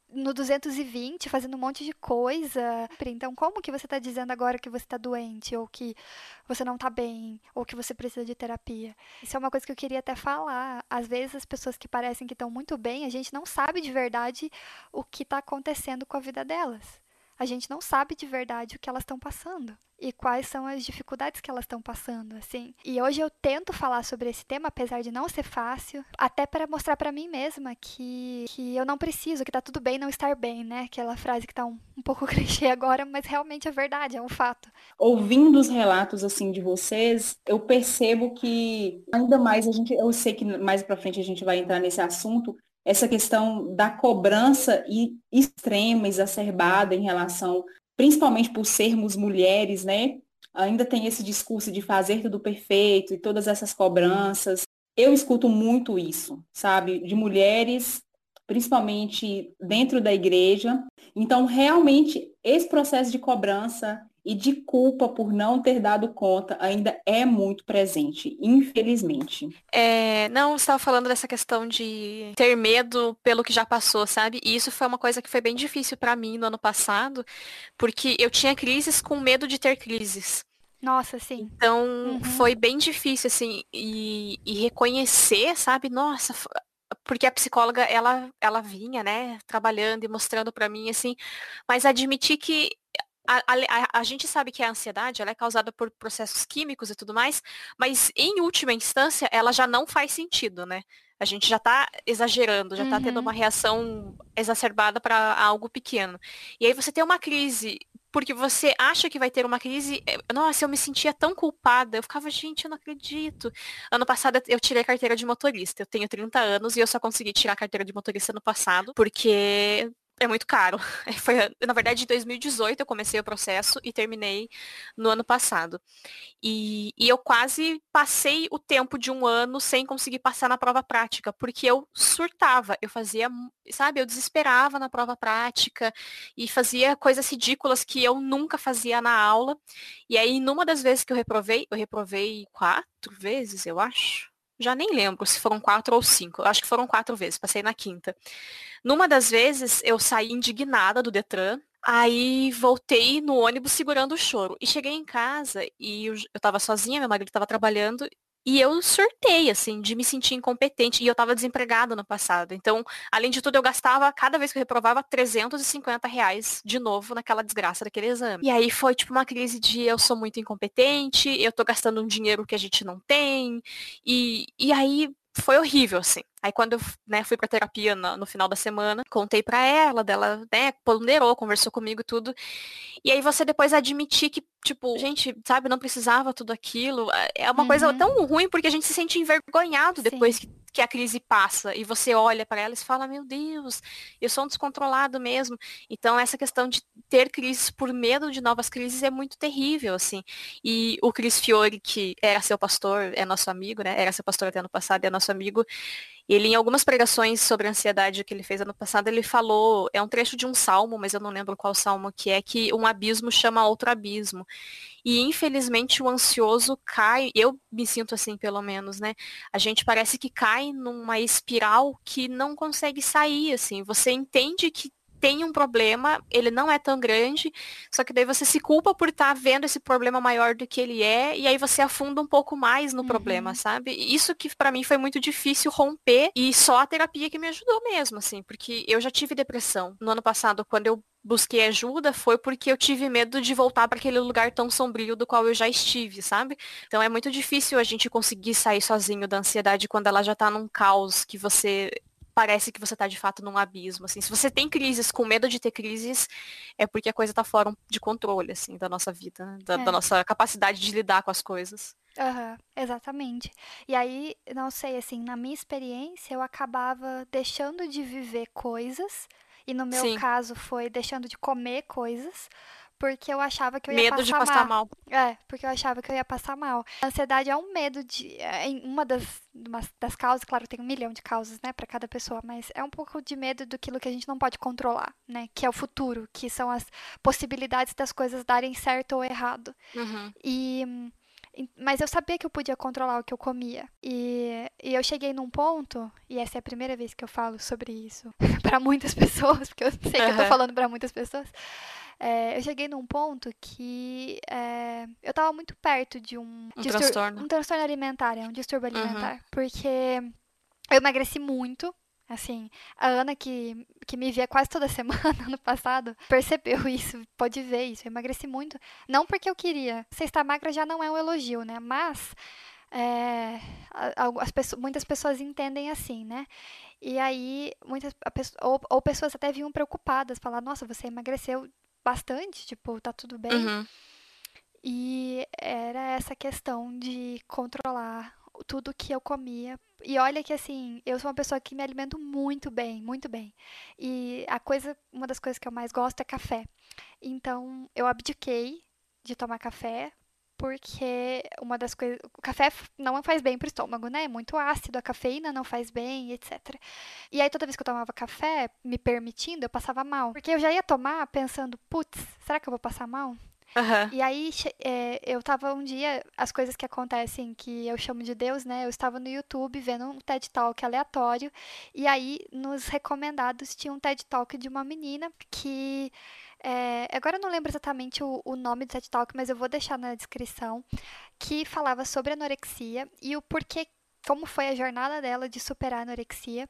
no 220 fazendo um monte de coisa. Então, como que você está dizendo agora que você está doente, ou que você não está bem, ou que você precisa de terapia? Isso é uma coisa que eu queria até falar. Às vezes, as pessoas que parecem que estão muito bem, a gente não sabe de verdade o que está acontecendo com a vida delas a gente não sabe de verdade o que elas estão passando e quais são as dificuldades que elas estão passando, assim. E hoje eu tento falar sobre esse tema, apesar de não ser fácil, até para mostrar para mim mesma que, que eu não preciso, que tá tudo bem não estar bem, né? Aquela frase que tá um, um pouco (laughs) clichê agora, mas realmente é verdade, é um fato. Ouvindo os relatos assim de vocês, eu percebo que ainda mais a gente, eu sei que mais para frente a gente vai entrar nesse assunto, essa questão da cobrança extrema, exacerbada em relação, principalmente por sermos mulheres, né? Ainda tem esse discurso de fazer tudo perfeito e todas essas cobranças. Eu escuto muito isso, sabe? De mulheres, principalmente dentro da igreja. Então, realmente, esse processo de cobrança e de culpa por não ter dado conta ainda é muito presente, infelizmente. É, não, você estava falando dessa questão de ter medo pelo que já passou, sabe? E isso foi uma coisa que foi bem difícil para mim no ano passado, porque eu tinha crises com medo de ter crises. Nossa, sim. Então, uhum. foi bem difícil, assim, e, e reconhecer, sabe? Nossa, porque a psicóloga ela ela vinha né trabalhando e mostrando para mim assim mas admitir que a, a, a, gente sabe que a ansiedade ela é causada por processos químicos e tudo mais, mas em última instância ela já não faz sentido, né? A gente já tá exagerando, já tá tendo Uhum. uma reação exacerbada para algo pequeno. E aí você tem uma crise porque você acha que vai ter uma crise. eh, Nossa, eu me sentia tão culpada. Eu ficava, gente, eu não acredito. Ano passado eu tirei a carteira de motorista. Eu tenho 30 anos e eu só consegui tirar a carteira de motorista no passado, porque é muito caro. (laughs) Foi, na verdade, em 2018 eu comecei o processo e terminei no ano passado. E, e eu quase passei o tempo de um ano sem conseguir passar na prova prática, porque eu surtava, eu fazia, sabe, eu desesperava na prova prática e fazia coisas ridículas que eu nunca fazia na aula. E aí, numa das vezes que eu reprovei, eu reprovei quatro vezes, eu acho. Já nem lembro se foram quatro ou cinco. Eu acho que foram quatro vezes, passei na quinta. Numa das vezes, eu saí indignada do Detran, Aí voltei no ônibus segurando o choro. E cheguei em casa e eu, eu tava sozinha, meu marido tava trabalhando. E eu surtei, assim, de me sentir incompetente. E eu tava desempregada no passado. Então, além de tudo, eu gastava, cada vez que eu reprovava, 350 reais de novo naquela desgraça daquele exame. E aí foi, tipo, uma crise de eu sou muito incompetente, eu tô gastando um dinheiro que a gente não tem. E, e aí foi horrível, assim. Aí quando eu né, fui pra terapia no, no, final da semana, contei pra ela, dela, né, ponderou, conversou comigo e tudo. E aí você depois admitir que, tipo, gente, sabe, não precisava tudo aquilo. É uma uhum. coisa tão ruim porque a gente se sente envergonhado Sim. depois que, que, a crise passa. E você olha para ela e fala, meu Deus, eu sou um descontrolado mesmo. Então essa questão de ter crises por medo de novas crises é muito terrível, assim. E o Cris Fiore, que era seu pastor, é nosso amigo, né? Era seu pastor até ano passado, é nosso amigo. Ele, em algumas pregações sobre ansiedade que ele fez ano passado, ele falou, é um trecho de um salmo, mas eu não lembro qual salmo que é, que um abismo chama outro abismo. E infelizmente o ansioso cai, eu me sinto assim pelo menos, né? A gente parece que cai numa espiral que não consegue sair, assim. Você entende que tem um problema, ele não é tão grande, só que daí você se culpa por estar tá vendo esse problema maior do que ele é, e aí você afunda um pouco mais no uhum. problema, sabe? Isso que para mim foi muito difícil romper, e só a terapia que me ajudou mesmo, assim, porque eu já tive depressão. No ano passado, quando eu busquei ajuda, foi porque eu tive medo de voltar para aquele lugar tão sombrio do qual eu já estive, sabe? Então é muito difícil a gente conseguir sair sozinho da ansiedade quando ela já tá num caos que você parece que você está de fato num abismo, assim. Se você tem crises, com medo de ter crises, é porque a coisa está fora de controle, assim, da nossa vida, né? da, é. da, nossa capacidade de lidar com as coisas. Uhum, exatamente. E aí, não sei, assim, na minha experiência, eu acabava deixando de viver coisas, e no meu Sim. caso foi deixando de comer coisas, porque eu achava que eu ia medo passar de passar mal. mal. É, porque eu achava que eu ia passar mal. A ansiedade é um medo de. É uma das, uma das causas, claro, tem um milhão de causas, né, para cada pessoa, mas é um pouco de medo daquilo que a gente não pode controlar, né, que é o futuro, que são as possibilidades das coisas darem certo ou errado. Uhum. E. Mas eu sabia que eu podia controlar o que eu comia. E, e eu cheguei num ponto, e essa é a primeira vez que eu falo sobre isso (laughs) para muitas (laughs) pessoas, porque eu sei que Uhum. eu tô falando para muitas pessoas. É, eu cheguei num ponto que é, eu tava muito perto de um, Um transtorno. um transtorno alimentar, é um distúrbio Uhum. alimentar. Porque eu emagreci muito. Assim, a Ana, que, que me via quase toda (laughs) semana no passado, percebeu isso, pode ver isso. Eu emagreci muito. Não porque eu queria. Você estar magra já não é um elogio, né? Mas é, as pessoas- muitas pessoas entendem assim, né? E aí, muitas, ou, ou pessoas até vinham preocupadas, falar, nossa, você emagreceu bastante, tipo, tá tudo bem? Uhum. E era essa questão de controlar tudo que eu comia. E olha que assim, eu sou uma pessoa que me alimento muito bem, muito bem. E a coisa, uma das coisas que eu mais gosto é café. Então, eu abdiquei de tomar café porque uma das coisas, o café não faz bem pro estômago, né? É muito ácido, a cafeína não faz bem, etc. E aí toda vez que eu tomava café, me permitindo, eu passava mal. Porque eu já ia tomar pensando, putz, será que eu vou passar mal? Aham. E aí, é, eu tava um dia, as coisas que acontecem que eu chamo de Deus, né? Eu estava no YouTube vendo um TED Talk aleatório, e aí nos recomendados tinha um TED Talk de uma menina que. É, agora eu não lembro exatamente o, o nome do TED Talk, mas eu vou deixar na descrição, que falava sobre anorexia e o porquê, como foi a jornada dela de superar a anorexia.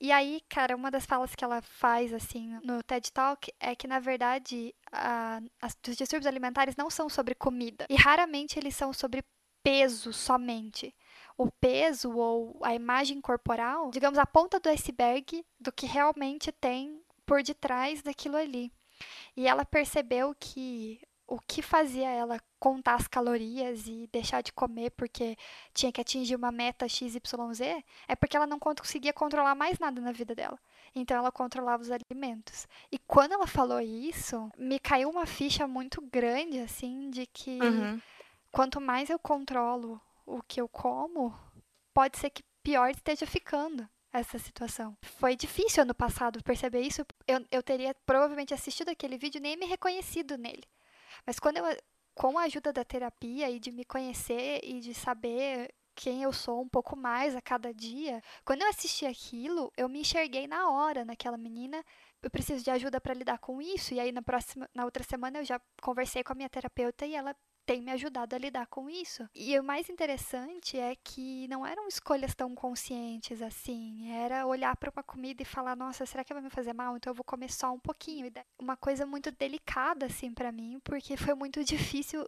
E aí, cara, uma das falas que ela faz, assim, no TED Talk é que, na verdade, a- as- os distúrbios alimentares não são sobre comida. E raramente eles são sobre peso somente. o peso ou a imagem corporal, digamos, a ponta do iceberg do que realmente tem por detrás daquilo ali. E ela percebeu que o que fazia ela contar as calorias e deixar de comer porque tinha que atingir uma meta XYZ é porque ela não conseguia controlar mais nada na vida dela. Então ela controlava os alimentos. E quando ela falou isso, me caiu uma ficha muito grande, assim, de que uhum. quanto mais eu controlo o que eu como, pode ser que pior esteja ficando essa situação. Foi difícil ano passado perceber isso. Eu, eu teria provavelmente assistido aquele vídeo e nem me reconhecido nele. Mas quando eu, com a ajuda da terapia e de me conhecer e de saber quem eu sou um pouco mais a cada dia, quando eu assisti aquilo, eu me enxerguei na hora naquela menina. Eu preciso de ajuda para lidar com isso. E aí na próxima, na outra semana eu já conversei com a minha terapeuta e ela tem me ajudado a lidar com isso. E o mais interessante é que não eram escolhas tão conscientes assim. Era olhar para uma comida e falar: "Nossa, será que vai me fazer mal? Então eu vou comer só um pouquinho". Uma coisa muito delicada assim para mim, porque foi muito (laughs) difícil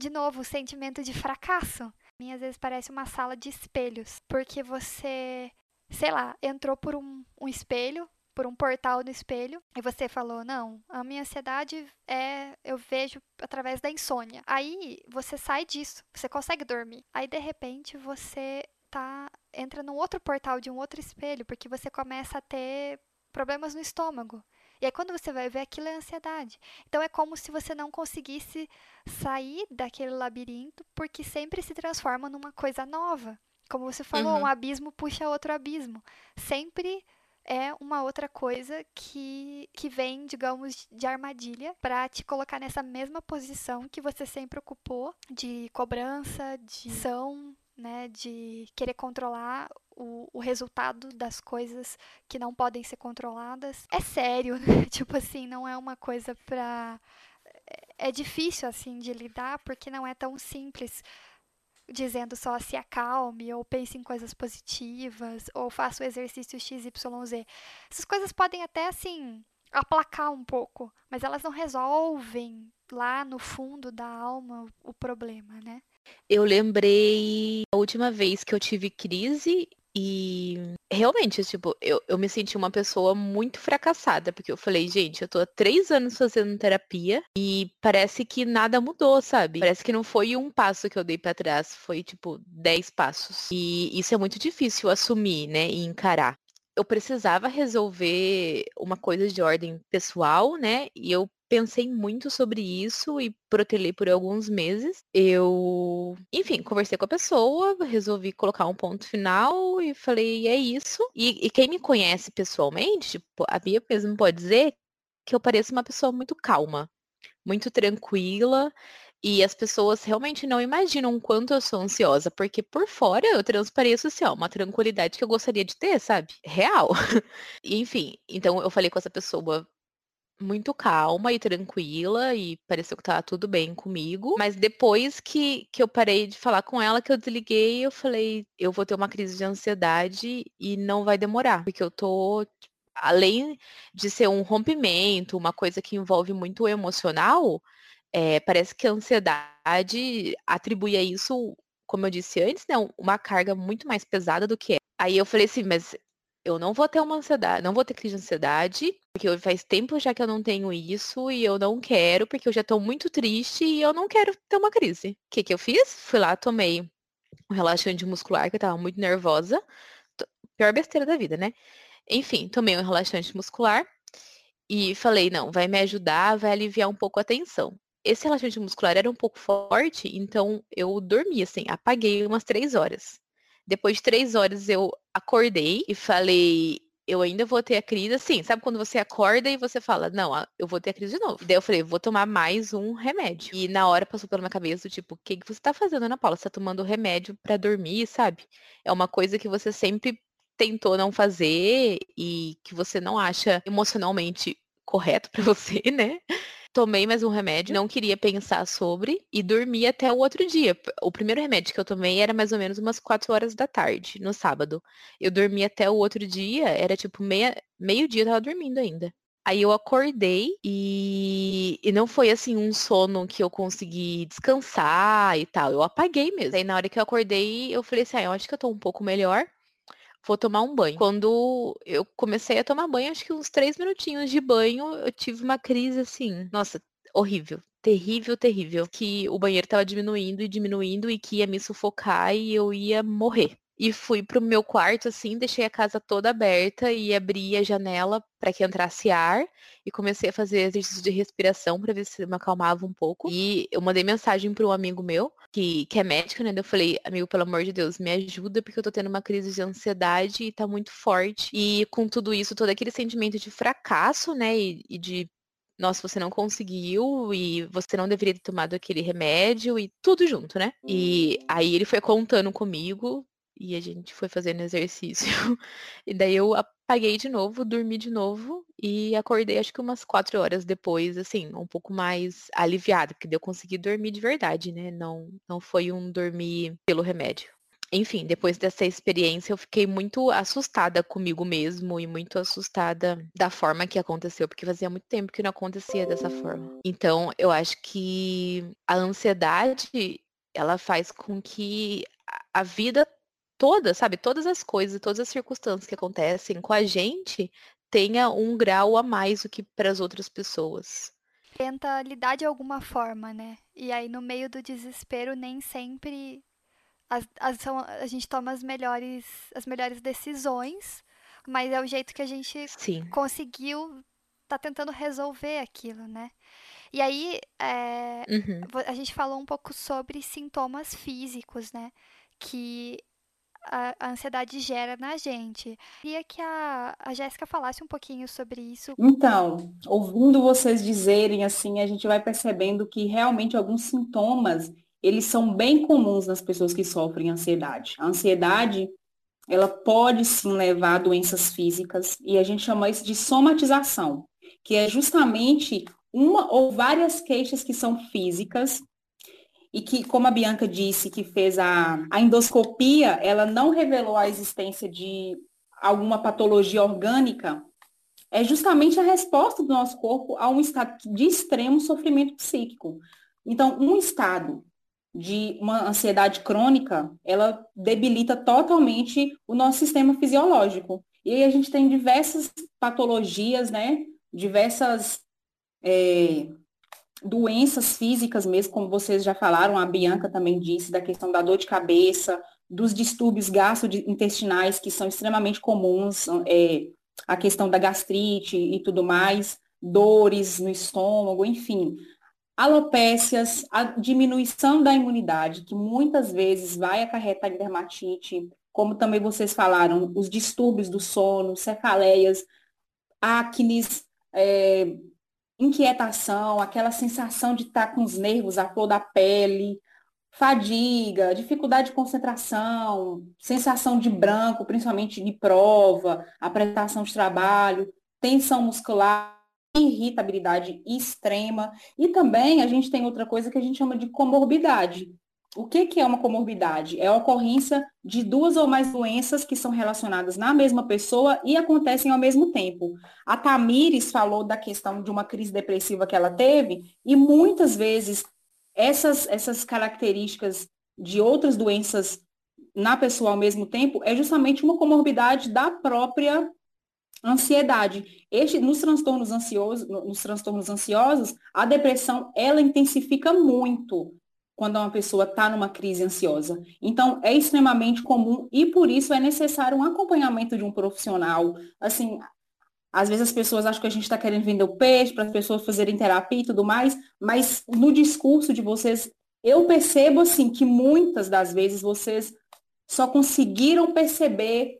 de novo, o sentimento de fracasso. A mim às vezes parece uma sala de espelhos, porque você, sei lá, entrou por um, um espelho, por um portal no espelho e você falou: Não, a minha ansiedade é. Eu vejo através da insônia. Aí você sai disso, você consegue dormir. Aí de repente você tá. entra num outro portal de um outro espelho, porque você começa a ter problemas no estômago. E aí quando você vai ver aquilo é ansiedade. Então é como se você não conseguisse sair daquele labirinto porque sempre se transforma numa coisa nova. Como você falou, uhum. um abismo puxa outro abismo. Sempre é uma outra coisa que, que vem, digamos, de armadilha para te colocar nessa mesma posição que você sempre ocupou de cobrança, de ação, né, de querer controlar o, o, resultado das coisas que não podem ser controladas. É sério, né? (laughs) Tipo assim, não é uma coisa pra. É, é difícil, assim, de lidar, porque não é tão simples dizendo só se acalme, ou pense em coisas positivas, ou faça o exercício XYZ. Essas coisas podem até, assim, aplacar um pouco, mas elas não resolvem lá no fundo da alma o problema, né? Eu lembrei a última vez que eu tive crise e realmente, tipo, eu, eu me senti uma pessoa muito fracassada, porque eu falei, gente, eu tô há três anos fazendo terapia e parece que nada mudou, sabe? Parece que não foi um passo que eu dei para trás, foi tipo dez passos. E isso é muito difícil assumir, né, e encarar eu precisava resolver uma coisa de ordem pessoal, né? E eu pensei muito sobre isso e protelei por alguns meses. Eu, enfim, conversei com a pessoa, resolvi colocar um ponto final e falei, é isso. E, e quem me conhece pessoalmente, tipo, a Bia mesmo pode dizer que eu pareço uma pessoa muito calma, muito tranquila. E as pessoas realmente não imaginam o quanto eu sou ansiosa, porque por fora eu transpareço assim, ó, uma tranquilidade que eu gostaria de ter, sabe? Real. (laughs) enfim, então eu falei com essa pessoa muito calma e tranquila e pareceu que tava tudo bem comigo. Mas depois que, que eu parei de falar com ela, que eu desliguei, eu falei, eu vou ter uma crise de ansiedade e não vai demorar, porque eu tô além de ser um rompimento, uma coisa que envolve muito o emocional, é, parece que a ansiedade atribui a isso, como eu disse antes, né, uma carga muito mais pesada do que é. Aí eu falei assim, mas eu não vou ter uma ansiedade, não vou ter crise de ansiedade, porque faz tempo já que eu não tenho isso e eu não quero, porque eu já estou muito triste e eu não quero ter uma crise. O que, que eu fiz? Fui lá, tomei um relaxante muscular, que eu tava muito nervosa. Pior besteira da vida, né? Enfim, tomei um relaxante muscular e falei, não, vai me ajudar, vai aliviar um pouco a tensão. Esse relaxante muscular era um pouco forte, então eu dormi, assim, apaguei umas três horas. Depois de três horas eu acordei e falei, eu ainda vou ter a crise, assim, sabe quando você acorda e você fala, não, eu vou ter a crise de novo. E daí eu falei, vou tomar mais um remédio. E na hora passou pela minha cabeça, tipo, o que, que você tá fazendo, Ana Paula? Você tá tomando remédio para dormir, sabe? É uma coisa que você sempre tentou não fazer e que você não acha emocionalmente correto para (laughs) você, né? Tomei mais um remédio, não queria pensar sobre e dormi até o outro dia. O primeiro remédio que eu tomei era mais ou menos umas 4 horas da tarde, no sábado. Eu dormi até o outro dia, era tipo meia, meio dia eu tava dormindo ainda. Aí eu acordei e, e não foi assim um sono que eu consegui descansar e tal. Eu apaguei mesmo. Aí na hora que eu acordei, eu falei assim, ah, eu acho que eu tô um pouco melhor. Vou tomar um banho. Quando eu comecei a tomar banho, acho que uns três minutinhos de banho, eu tive uma crise assim. Nossa, horrível. Terrível, terrível. Que o banheiro tava diminuindo e diminuindo e que ia me sufocar e eu ia morrer e fui pro meu quarto assim, deixei a casa toda aberta e abri a janela para que entrasse ar e comecei a fazer exercícios de respiração para ver se me acalmava um pouco. E eu mandei mensagem para um amigo meu que, que é médico, né? Eu falei, amigo, pelo amor de Deus, me ajuda porque eu tô tendo uma crise de ansiedade e tá muito forte. E com tudo isso, todo aquele sentimento de fracasso, né? E, e de nossa, você não conseguiu e você não deveria ter tomado aquele remédio e tudo junto, né? E aí ele foi contando comigo e a gente foi fazendo exercício. (laughs) E daí eu apaguei de novo, dormi de novo e acordei acho que umas quatro horas depois, assim, um pouco mais aliviada, porque eu consegui dormir de verdade, né? Não, não foi um dormir pelo remédio. Enfim, depois dessa experiência eu fiquei muito assustada comigo mesmo e muito assustada da forma que aconteceu, porque fazia muito tempo que não acontecia dessa forma. Então, eu acho que a ansiedade, ela faz com que a vida todas, sabe, todas as coisas, todas as circunstâncias que acontecem com a gente tenha um grau a mais do que para as outras pessoas. Tenta lidar de alguma forma, né? E aí no meio do desespero nem sempre as, as, a gente toma as melhores, as melhores decisões, mas é o jeito que a gente Sim. conseguiu tá tentando resolver aquilo, né? E aí é, uhum. a gente falou um pouco sobre sintomas físicos, né? Que a, ansiedade gera na gente. Queria que a, a Jéssica falasse um pouquinho sobre isso. Então, ouvindo vocês dizerem assim, a gente vai percebendo que realmente alguns sintomas, eles são bem comuns nas pessoas que sofrem ansiedade. A ansiedade, ela pode sim levar a doenças físicas e a gente chama isso de somatização, que é justamente uma ou várias queixas que são físicas e que, como a Bianca disse, que fez a, a endoscopia, ela não revelou a existência de alguma patologia orgânica, é justamente a resposta do nosso corpo a um estado de extremo sofrimento psíquico. Então, um estado de uma ansiedade crônica, ela debilita totalmente o nosso sistema fisiológico. E aí a gente tem diversas patologias, né? Diversas é, doenças físicas mesmo, como vocês já falaram, a Bianca também disse, da questão da dor de cabeça, dos distúrbios gastrointestinais, que são extremamente comuns, é, a questão da gastrite e tudo mais, dores no estômago, enfim. Alopécias, a diminuição da imunidade, que muitas vezes vai acarretar dermatite, como também vocês falaram, os distúrbios do sono, cefaleias, acnes, é, inquietação, aquela sensação de estar com os nervos à flor da pele, fadiga, dificuldade de concentração, sensação de branco, principalmente de prova, apresentação de trabalho, tensão muscular, irritabilidade extrema. E também a gente tem outra coisa que a gente chama de comorbidade, o que, que é uma comorbidade? É a ocorrência de duas ou mais doenças que são relacionadas na mesma pessoa e acontecem ao mesmo tempo. A Tamires falou da questão de uma crise depressiva que ela teve, e muitas vezes essas, essas características de outras doenças na pessoa ao mesmo tempo é justamente uma comorbidade da própria ansiedade. Este, nos transtornos ansiosos, nos transtornos ansiosos, a depressão ela intensifica muito quando uma pessoa está numa crise ansiosa. Então, é extremamente comum e por isso é necessário um acompanhamento de um profissional. Assim, às vezes as pessoas acham que a gente está querendo vender o peixe para as pessoas fazerem terapia e tudo mais, mas no discurso de vocês, eu percebo assim que muitas das vezes vocês só conseguiram perceber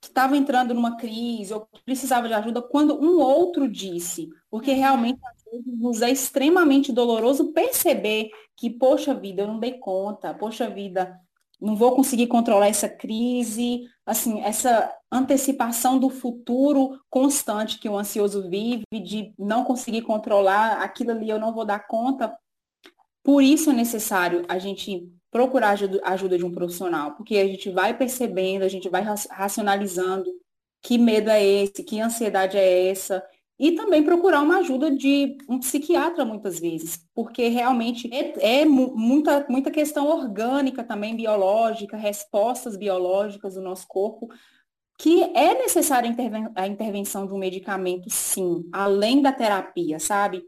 que estava entrando numa crise ou precisava de ajuda quando um outro disse, porque realmente nos é extremamente doloroso perceber que, poxa vida, eu não dei conta, poxa vida, não vou conseguir controlar essa crise, assim, essa antecipação do futuro constante que o ansioso vive, de não conseguir controlar aquilo ali, eu não vou dar conta. Por isso é necessário a gente procurar ajuda, ajuda de um profissional, porque a gente vai percebendo, a gente vai racionalizando que medo é esse, que ansiedade é essa, e também procurar uma ajuda de um psiquiatra muitas vezes, porque realmente é, é muita, muita questão orgânica também, biológica, respostas biológicas do nosso corpo, que é necessária a, interven a intervenção de um medicamento, sim, além da terapia, sabe?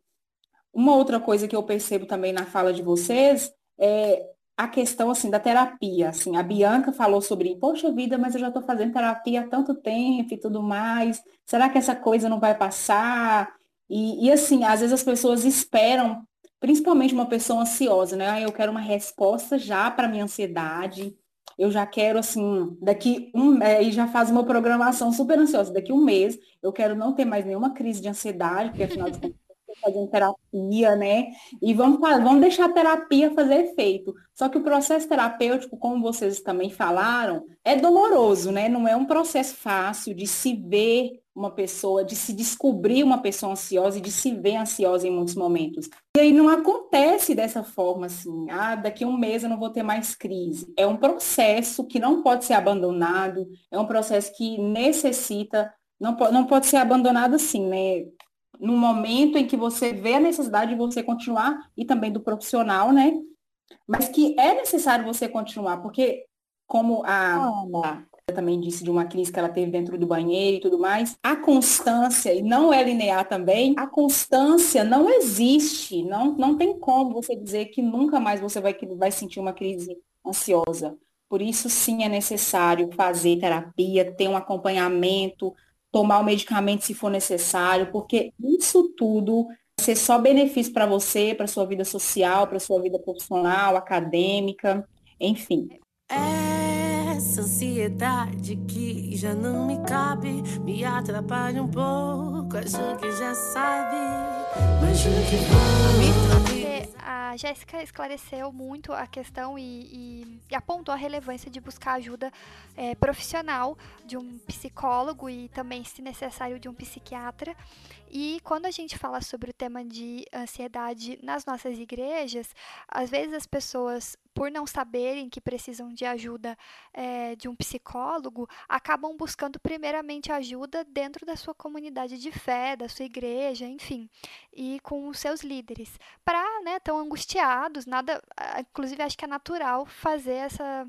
Uma outra coisa que eu percebo também na fala de vocês é a questão assim da terapia, assim, a Bianca falou sobre, poxa vida, mas eu já estou fazendo terapia há tanto tempo e tudo mais, será que essa coisa não vai passar? E, e assim, às vezes as pessoas esperam, principalmente uma pessoa ansiosa, né? Ah, eu quero uma resposta já para minha ansiedade, eu já quero assim, daqui um, é, e já faz uma programação super ansiosa, daqui um mês eu quero não ter mais nenhuma crise de ansiedade, porque afinal de contas (laughs) fazendo terapia, né? E vamos, vamos deixar a terapia fazer efeito. Só que o processo terapêutico, como vocês também falaram, é doloroso, né? Não é um processo fácil de se ver uma pessoa, de se descobrir uma pessoa ansiosa e de se ver ansiosa em muitos momentos. E aí não acontece dessa forma assim, ah, daqui a um mês eu não vou ter mais crise. É um processo que não pode ser abandonado, é um processo que necessita, não, não pode ser abandonado assim, né? No momento em que você vê a necessidade de você continuar e também do profissional, né? Mas que é necessário você continuar, porque como a Ana também disse de uma crise que ela teve dentro do banheiro e tudo mais, a constância, e não é linear também, a constância não existe, não, não tem como você dizer que nunca mais você vai, vai sentir uma crise ansiosa. Por isso, sim, é necessário fazer terapia, ter um acompanhamento, tomar o medicamento se for necessário, porque isso tudo vai ser só benefício para você, para sua vida social, para sua vida profissional, acadêmica, enfim. Essa ansiedade que já não me cabe. Me atrapalha um pouco, acho que já sabe, mas juro que vou me a Jéssica esclareceu muito a questão e, e, e, apontou a relevância de buscar ajuda é, profissional de um psicólogo e também, se necessário, de um psiquiatra. E quando a gente fala sobre o tema de ansiedade nas nossas igrejas, às vezes as pessoas por não saberem que precisam de ajuda é, de um psicólogo, acabam buscando primeiramente ajuda dentro da sua comunidade de fé, da sua igreja, enfim, e com os seus líderes, para, né, tão angustiados, nada, inclusive acho que é natural fazer essa,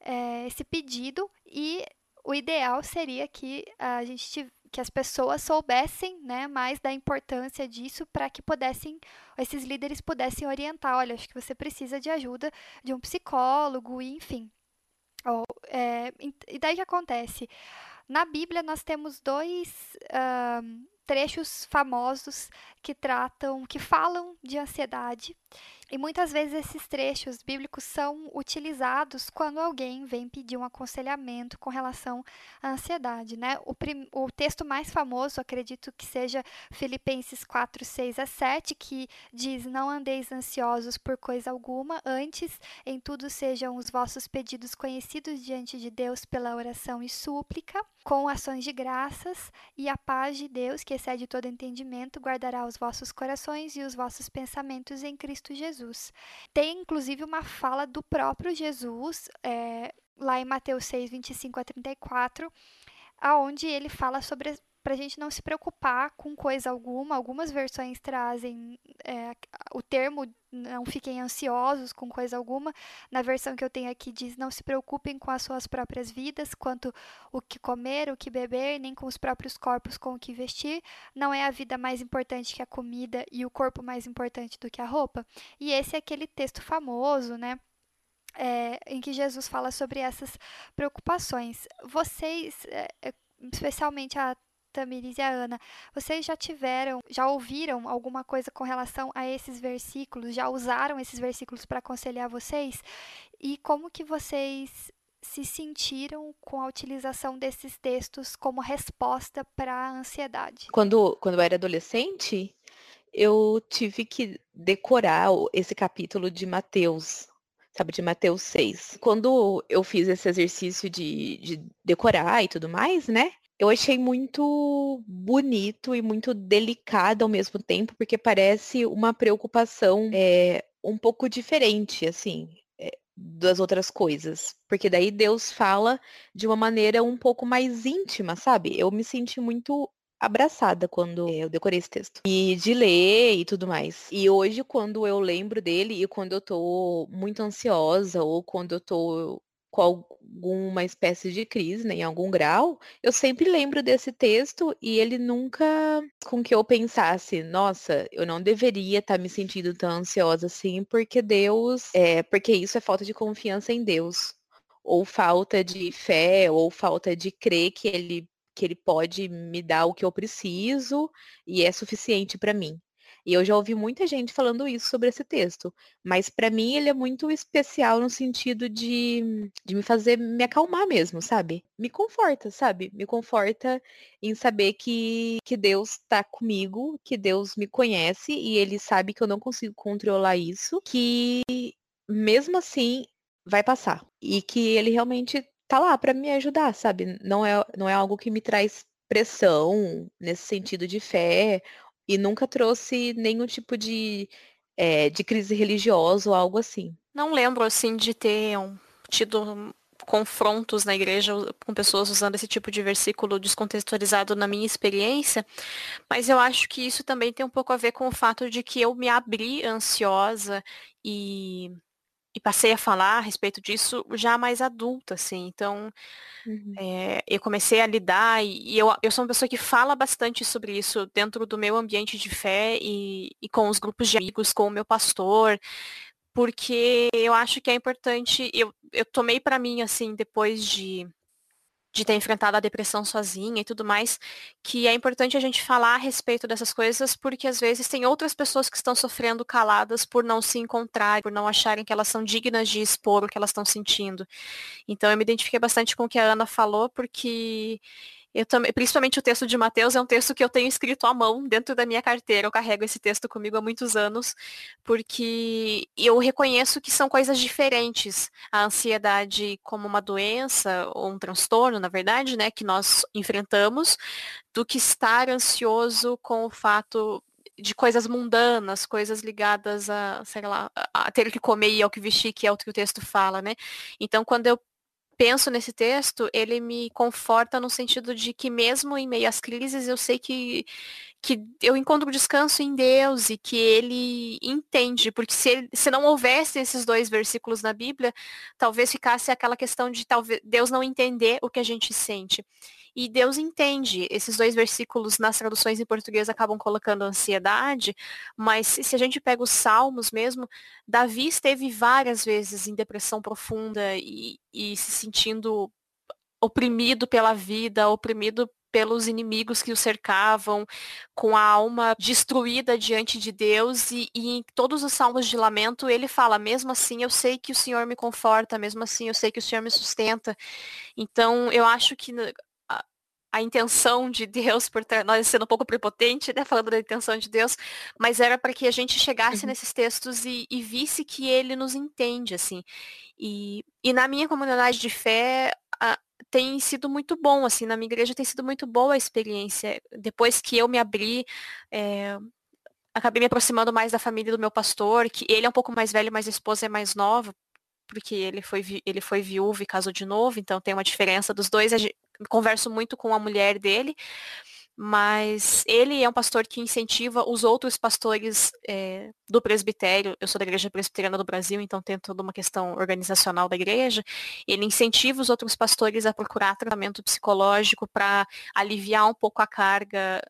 é, esse pedido e o ideal seria que a gente que as pessoas soubessem né, mais da importância disso para que pudessem, esses líderes pudessem orientar, olha, acho que você precisa de ajuda de um psicólogo, enfim. Ou, é, e daí que acontece. Na Bíblia nós temos dois uh, trechos famosos que tratam, que falam de ansiedade. E muitas vezes esses trechos bíblicos são utilizados quando alguém vem pedir um aconselhamento com relação à ansiedade, né? O, prim, o texto mais famoso, acredito que seja Filipenses 4, 6 a 7, que diz: Não andeis ansiosos por coisa alguma, antes em tudo sejam os vossos pedidos conhecidos diante de Deus pela oração e súplica, com ações de graças, e a paz de Deus, que excede todo entendimento, guardará os vossos corações e os vossos pensamentos em Cristo Jesus. Tem inclusive uma fala do próprio Jesus, é, lá em Mateus 6, 25 a 34, aonde ele fala sobre para a gente não se preocupar com coisa alguma. Algumas versões trazem é, o termo não fiquem ansiosos com coisa alguma. Na versão que eu tenho aqui diz não se preocupem com as suas próprias vidas, quanto o que comer, o que beber, nem com os próprios corpos com o que vestir. Não é a vida mais importante que a comida e o corpo mais importante do que a roupa. E esse é aquele texto famoso, né? É, em que Jesus fala sobre essas preocupações. Vocês, é, é especialmente a Tamires e a Ana, vocês já tiveram, já ouviram alguma coisa com relação a esses versículos? Já usaram esses versículos para aconselhar vocês? E como que vocês se sentiram com a utilização desses textos como resposta para a ansiedade? Quando, quando eu era adolescente, eu tive que decorar esse capítulo de Mateus, sabe, de Mateus 6. Quando eu fiz esse exercício de, de decorar e tudo mais, né? Eu achei muito bonito e muito delicado ao mesmo tempo, porque parece uma preocupação é, um pouco diferente, assim, é, das outras coisas. Porque daí Deus fala de uma maneira um pouco mais íntima, sabe? Eu me senti muito abraçada quando eu decorei esse texto. E de ler e tudo mais. E hoje, quando eu lembro dele e quando eu tô muito ansiosa ou quando eu tô com alguma espécie de crise, né, em algum grau, eu sempre lembro desse texto e ele nunca com que eu pensasse, nossa, eu não deveria estar tá me sentindo tão ansiosa assim, porque Deus, é, porque isso é falta de confiança em Deus, ou falta de fé, ou falta de crer que ele que ele pode me dar o que eu preciso e é suficiente para mim. E eu já ouvi muita gente falando isso sobre esse texto, mas para mim ele é muito especial no sentido de, de me fazer me acalmar mesmo, sabe? Me conforta, sabe? Me conforta em saber que, que Deus está comigo, que Deus me conhece e ele sabe que eu não consigo controlar isso, que mesmo assim vai passar e que ele realmente tá lá para me ajudar, sabe? Não é, não é algo que me traz pressão nesse sentido de fé e nunca trouxe nenhum tipo de, é, de crise religiosa ou algo assim. Não lembro, assim, de ter tido confrontos na igreja com pessoas usando esse tipo de versículo descontextualizado na minha experiência, mas eu acho que isso também tem um pouco a ver com o fato de que eu me abri ansiosa e e passei a falar a respeito disso já mais adulta, assim. Então, uhum. é, eu comecei a lidar e, e, eu, eu sou uma pessoa que fala bastante sobre isso dentro do meu ambiente de fé e, e com os grupos de amigos, com o meu pastor, porque eu acho que é importante. Eu, eu tomei para mim, assim, depois de de ter enfrentado a depressão sozinha e tudo mais, que é importante a gente falar a respeito dessas coisas, porque às vezes tem outras pessoas que estão sofrendo caladas por não se encontrar, por não acharem que elas são dignas de expor o que elas estão sentindo. Então eu me identifiquei bastante com o que a Ana falou, porque eu também, principalmente o texto de Mateus é um texto que eu tenho escrito à mão dentro da minha carteira. Eu carrego esse texto comigo há muitos anos, porque eu reconheço que são coisas diferentes. A ansiedade como uma doença ou um transtorno, na verdade, né, que nós enfrentamos, do que estar ansioso com o fato de coisas mundanas, coisas ligadas a, sei lá, a ter que comer e ao que vestir, que é o que o texto fala, né? Então, quando eu penso nesse texto, ele me conforta no sentido de que mesmo em meio às crises, eu sei que, que eu encontro descanso em Deus e que ele entende, porque se, ele, se não houvesse esses dois versículos na Bíblia, talvez ficasse aquela questão de talvez Deus não entender o que a gente sente. E Deus entende. Esses dois versículos nas traduções em português acabam colocando ansiedade, mas se a gente pega os salmos mesmo, Davi esteve várias vezes em depressão profunda e, e se sentindo oprimido pela vida, oprimido pelos inimigos que o cercavam, com a alma destruída diante de Deus, e, e, em todos os salmos de lamento ele fala, mesmo assim eu sei que o Senhor me conforta, mesmo assim eu sei que o Senhor me sustenta. Então eu acho que a intenção de Deus por ter, nós sendo um pouco prepotente, né, falando da intenção de Deus, mas era para que a gente chegasse uhum. nesses textos e, e, visse que ele nos entende, assim. E, e na minha comunidade de fé a, tem sido muito bom, assim, na minha igreja tem sido muito boa a experiência. Depois que eu me abri, é, acabei me aproximando mais da família do meu pastor, que ele é um pouco mais velho, mas a esposa é mais nova, porque ele foi, ele foi viúvo e casou de novo, então tem uma diferença dos dois converso muito com a mulher dele, mas ele é um pastor que incentiva os outros pastores é, do presbitério. Eu sou da Igreja Presbiteriana do Brasil, então tem toda uma questão organizacional da igreja. Ele incentiva os outros pastores a procurar tratamento psicológico para aliviar um pouco a carga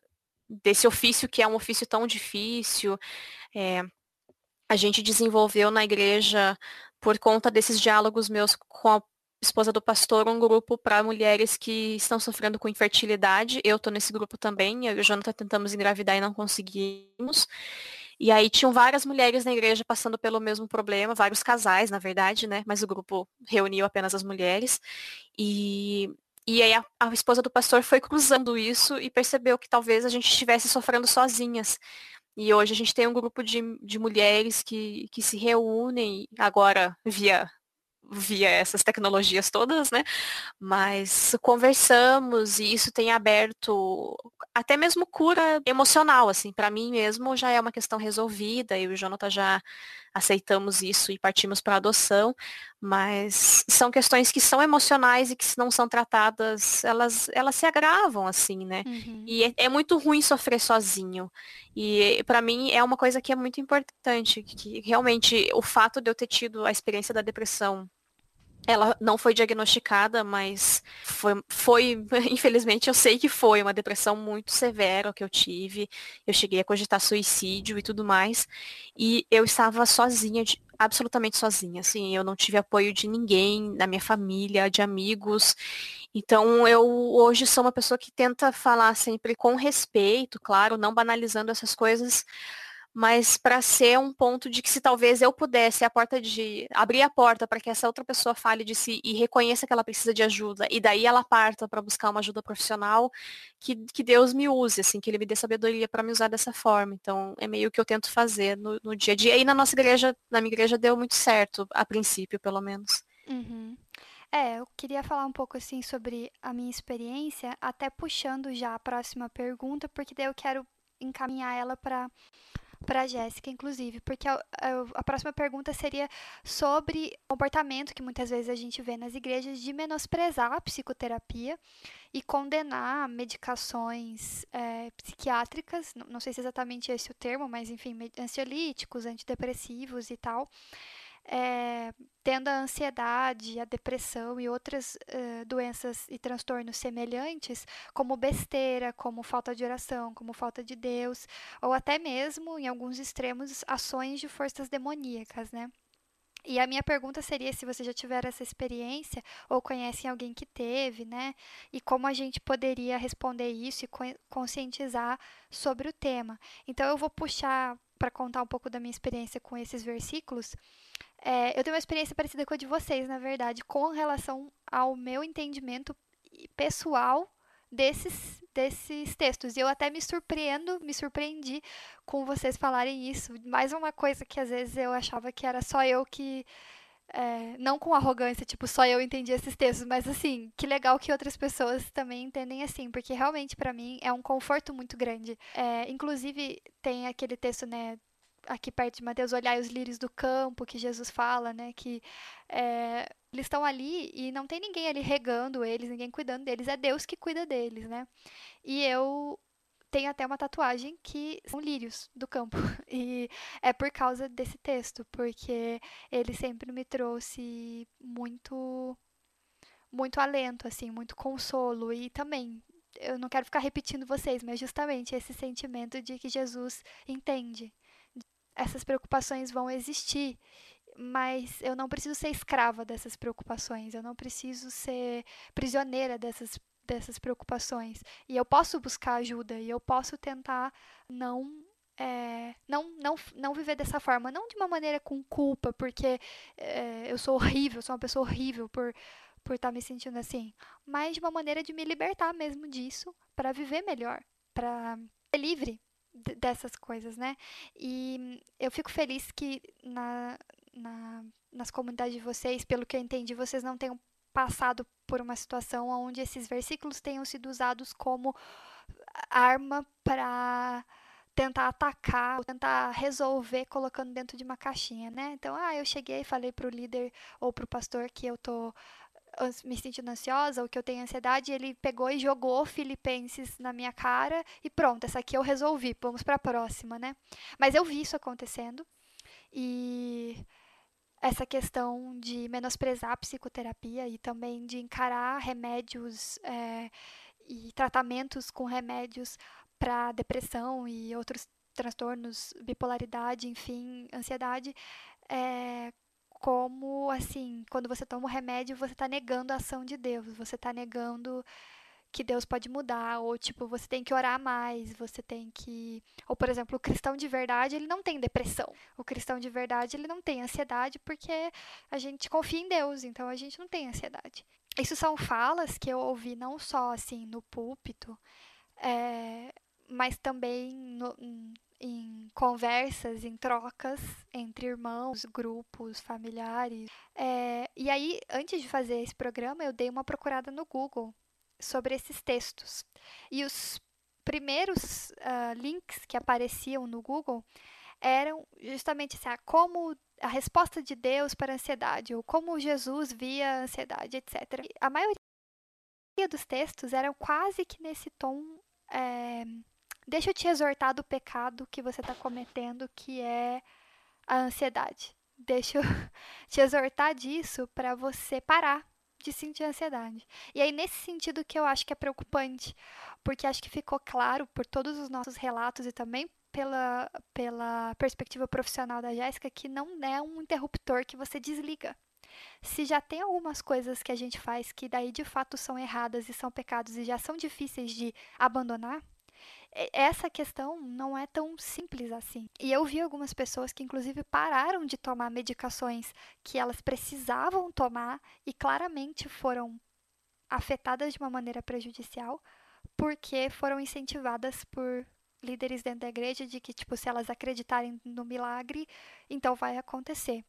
desse ofício que é um ofício tão difícil. É, a gente desenvolveu na igreja, por conta desses diálogos meus com a esposa do pastor, um grupo para mulheres que estão sofrendo com infertilidade. Eu estou nesse grupo também, eu e o Jonathan tentamos engravidar e não conseguimos. E aí tinham várias mulheres na igreja passando pelo mesmo problema, vários casais, na verdade, né? Mas o grupo reuniu apenas as mulheres. E, e aí a, a esposa do pastor foi cruzando isso e percebeu que talvez a gente estivesse sofrendo sozinhas. E hoje a gente tem um grupo de, de mulheres que, que se reúnem agora via via essas tecnologias todas, né? Mas conversamos e isso tem aberto até mesmo cura emocional, assim, para mim mesmo já é uma questão resolvida, e o Jonathan já aceitamos isso e partimos para adoção, Mas são questões que são emocionais e que se não são tratadas, elas, elas se agravam, assim, né? Uhum. E é, é muito ruim sofrer sozinho. E para mim é uma coisa que é muito importante, que realmente o fato de eu ter tido a experiência da depressão ela não foi diagnosticada, mas foi, foi, (laughs) infelizmente, eu sei que foi uma depressão muito severa que eu tive. Eu cheguei a cogitar suicídio e tudo mais. E eu estava sozinha, absolutamente sozinha, assim, eu não tive apoio de ninguém, da minha família, de amigos. Então, eu hoje sou uma pessoa que tenta falar sempre com respeito, claro, não banalizando essas coisas, mas para ser um ponto de que se talvez eu pudesse a porta de abrir a porta para que essa outra pessoa fale de si e reconheça que ela precisa de ajuda e daí ela parta para buscar uma ajuda profissional, que, que Deus me use, assim, que ele me dê sabedoria para me usar dessa forma. Então é meio que eu tento fazer no, no dia a dia. E na nossa igreja, na minha igreja deu muito certo, a princípio, pelo menos. Uhum. É, eu queria falar um pouco assim sobre a minha experiência, até puxando já a próxima pergunta, porque daí eu quero encaminhar ela para para a Jéssica, inclusive, porque a, a, a, próxima pergunta seria sobre o comportamento que muitas vezes a gente vê nas igrejas de menosprezar a psicoterapia e condenar medicações é, psiquiátricas, não, não sei se é exatamente esse o termo, mas enfim, ansiolíticos, antidepressivos e tal é, tendo a ansiedade, a depressão e outras uh, doenças e transtornos semelhantes, como besteira, como falta de oração, como falta de Deus, ou até mesmo, em alguns extremos, ações de forças demoníacas, né? E a minha pergunta seria se você já tiver essa experiência ou conhecem alguém que teve, né? E como a gente poderia responder isso e conscientizar sobre o tema. Então eu vou puxar para contar um pouco da minha experiência com esses versículos. É, eu tenho uma experiência parecida com a de vocês, na verdade, com relação ao meu entendimento pessoal desses, desses textos. E eu até me surpreendo, me surpreendi com vocês falarem isso. Mais uma coisa que às vezes eu achava que era só eu que. É, não com arrogância, tipo, só eu entendi esses textos, mas assim, que legal que outras pessoas também entendem assim, porque realmente para mim é um conforto muito grande. É, inclusive, tem aquele texto, né, aqui perto de Mateus, olhar os lírios do campo, que Jesus fala, né? Que é, eles estão ali e não tem ninguém ali regando eles, ninguém cuidando deles, é Deus que cuida deles, né? E eu tenho até uma tatuagem que são lírios do campo. (laughs) E é por causa desse texto, porque ele sempre me trouxe muito muito alento, assim, muito consolo e também eu não quero ficar repetindo vocês, mas justamente esse sentimento de que Jesus entende, essas preocupações vão existir, mas eu não preciso ser escrava dessas preocupações, eu não preciso ser prisioneira dessas dessas preocupações. E eu posso buscar ajuda e eu posso tentar não é, não, não, não viver dessa forma, não de uma maneira com culpa, porque é, eu sou horrível, sou uma pessoa horrível por por estar tá me sentindo assim, mas de uma maneira de me libertar mesmo disso para viver melhor, para ser livre dessas coisas, né? E eu fico feliz que na, na, nas comunidades de vocês, pelo que eu entendi, vocês não tenham passado por uma situação onde esses versículos tenham sido usados como arma para tentar atacar, tentar resolver colocando dentro de uma caixinha, né? Então, ah, eu cheguei e falei para o líder ou para o pastor que eu tô me sentindo ansiosa ou que eu tenho ansiedade, ele pegou e jogou Filipenses na minha cara e pronto, essa aqui eu resolvi, vamos para a próxima, né? Mas eu vi isso acontecendo e essa questão de menosprezar a psicoterapia e também de encarar remédios é, e tratamentos com remédios para depressão e outros transtornos, bipolaridade, enfim, ansiedade, é, como, assim, quando você toma o remédio, você está negando a ação de Deus, você está negando que Deus pode mudar, ou tipo, você tem que orar mais, você tem que. Ou, por exemplo, o cristão de verdade, ele não tem depressão. O cristão de verdade, ele não tem ansiedade porque a gente confia em Deus, então a gente não tem ansiedade. Isso são falas que eu ouvi não só assim no púlpito, é, mas também no, em conversas, em trocas entre irmãos, grupos, familiares. É, e aí, antes de fazer esse programa, eu dei uma procurada no Google sobre esses textos. E os primeiros uh, links que apareciam no Google eram justamente assim, ah, como a resposta de Deus para a ansiedade, ou como Jesus via a ansiedade, etc. A maioria dos textos eram quase que nesse tom. É, deixa eu te exortar do pecado que você está cometendo, que é a ansiedade. Deixa eu (laughs) te exortar disso para você parar de sentir ansiedade. E aí, nesse sentido que eu acho que é preocupante, porque acho que ficou claro por todos os nossos relatos e também pela, pela perspectiva profissional da Jéssica que não é um interruptor que você desliga. Se já tem algumas coisas que a gente faz que daí de fato são erradas e são pecados e já são difíceis de abandonar, essa questão não é tão simples assim. E eu vi algumas pessoas que, inclusive, pararam de tomar medicações que elas precisavam tomar e claramente foram afetadas de uma maneira prejudicial porque foram incentivadas por líderes dentro da igreja de que, tipo, se elas acreditarem no milagre, então vai acontecer.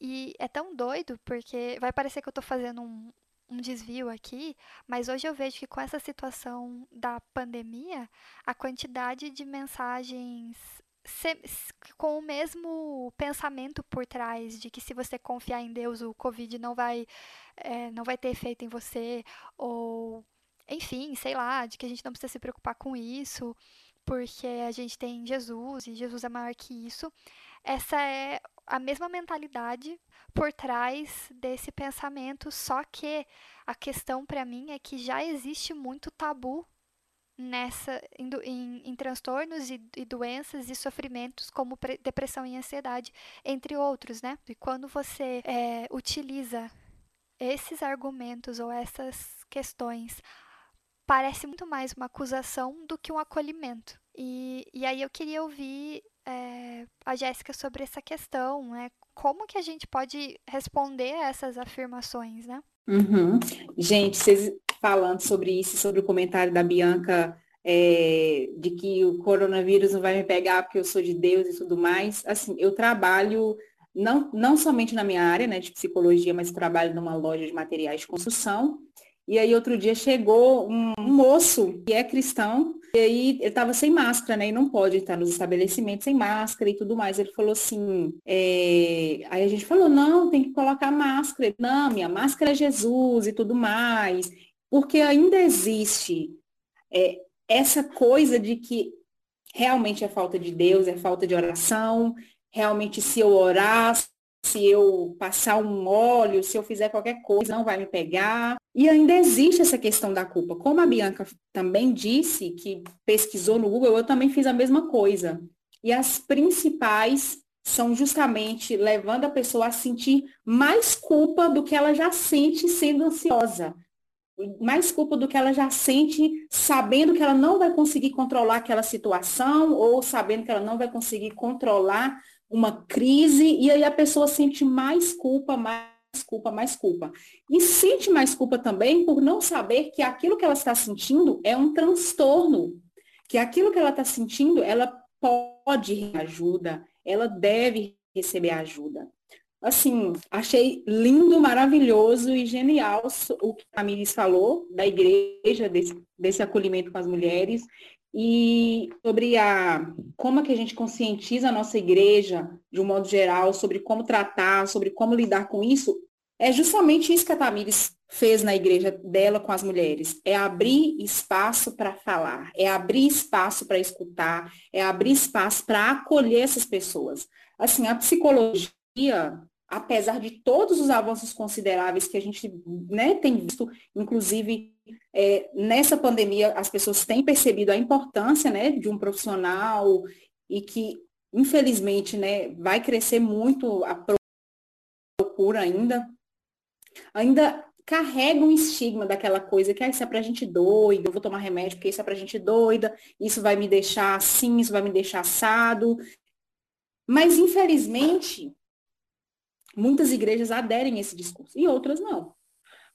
E é tão doido porque vai parecer que eu estou fazendo um, um desvio aqui, mas hoje eu vejo que com essa situação da pandemia, a quantidade de mensagens com o mesmo pensamento por trás de que se você confiar em Deus o Covid não vai é, não vai ter efeito em você ou enfim sei lá de que a gente não precisa se preocupar com isso porque a gente tem Jesus e Jesus é maior que isso essa é a mesma mentalidade por trás desse pensamento, só que a questão para mim é que já existe muito tabu nessa em, em, em transtornos e, e, doenças e sofrimentos como depressão e ansiedade, entre outros, né? E quando você é, utiliza esses argumentos ou essas questões, parece muito mais uma acusação do que um acolhimento. E, e aí eu queria ouvir é, a Jéssica sobre essa questão, né? Como que a gente pode responder a essas afirmações, né? Uhum. Gente, vocês falando sobre isso, sobre o comentário da Bianca é, de que o coronavírus não vai me pegar porque eu sou de Deus e tudo mais. Assim, eu trabalho não, não somente na minha área né, de psicologia, mas trabalho numa loja de materiais de construção. E aí outro dia chegou um, moço que é cristão, e aí ele estava sem máscara, né? E não pode estar nos estabelecimentos sem máscara e tudo mais. Ele falou assim, é... aí a gente falou, não, tem que colocar máscara. Não, minha máscara é Jesus e tudo mais. Porque ainda existe é, essa coisa de que realmente é falta de Deus, é falta de oração, realmente se eu orar, se eu passar um óleo, se eu fizer qualquer coisa, não vai me pegar. E ainda existe essa questão da culpa. Como a Bianca também disse, que pesquisou no Google, eu também fiz a mesma coisa. E as principais são justamente levando a pessoa a sentir mais culpa do que ela já sente sendo ansiosa. Mais culpa do que ela já sente sabendo que ela não vai conseguir controlar aquela situação ou sabendo que ela não vai conseguir controlar uma crise e aí a pessoa sente mais culpa, mais culpa, mais culpa. E sente mais culpa também por não saber que aquilo que ela está sentindo é um transtorno, que aquilo que ela está sentindo, ela pode ajuda, ela deve receber ajuda. Assim, achei lindo, maravilhoso e genial o que a Miris falou da igreja, desse, desse acolhimento com as mulheres e sobre a como é que a gente conscientiza a nossa igreja, de um modo geral, sobre como tratar, sobre como lidar com isso, é justamente isso que a Tamires fez na igreja dela com as mulheres. É abrir espaço para falar, é abrir espaço para escutar, é abrir espaço para acolher essas pessoas. Assim, a psicologia, apesar de todos os avanços consideráveis que a gente né, tem visto, inclusive é, nessa pandemia as pessoas têm percebido a importância né, de um profissional e que, infelizmente, né, vai crescer muito a procura ainda, ainda carrega um estigma daquela coisa que ah, isso é pra gente doida, eu vou tomar remédio porque isso é pra gente doida, isso vai me deixar assim, isso vai me deixar assado. Mas, infelizmente, Muitas igrejas aderem a esse discurso e outras não.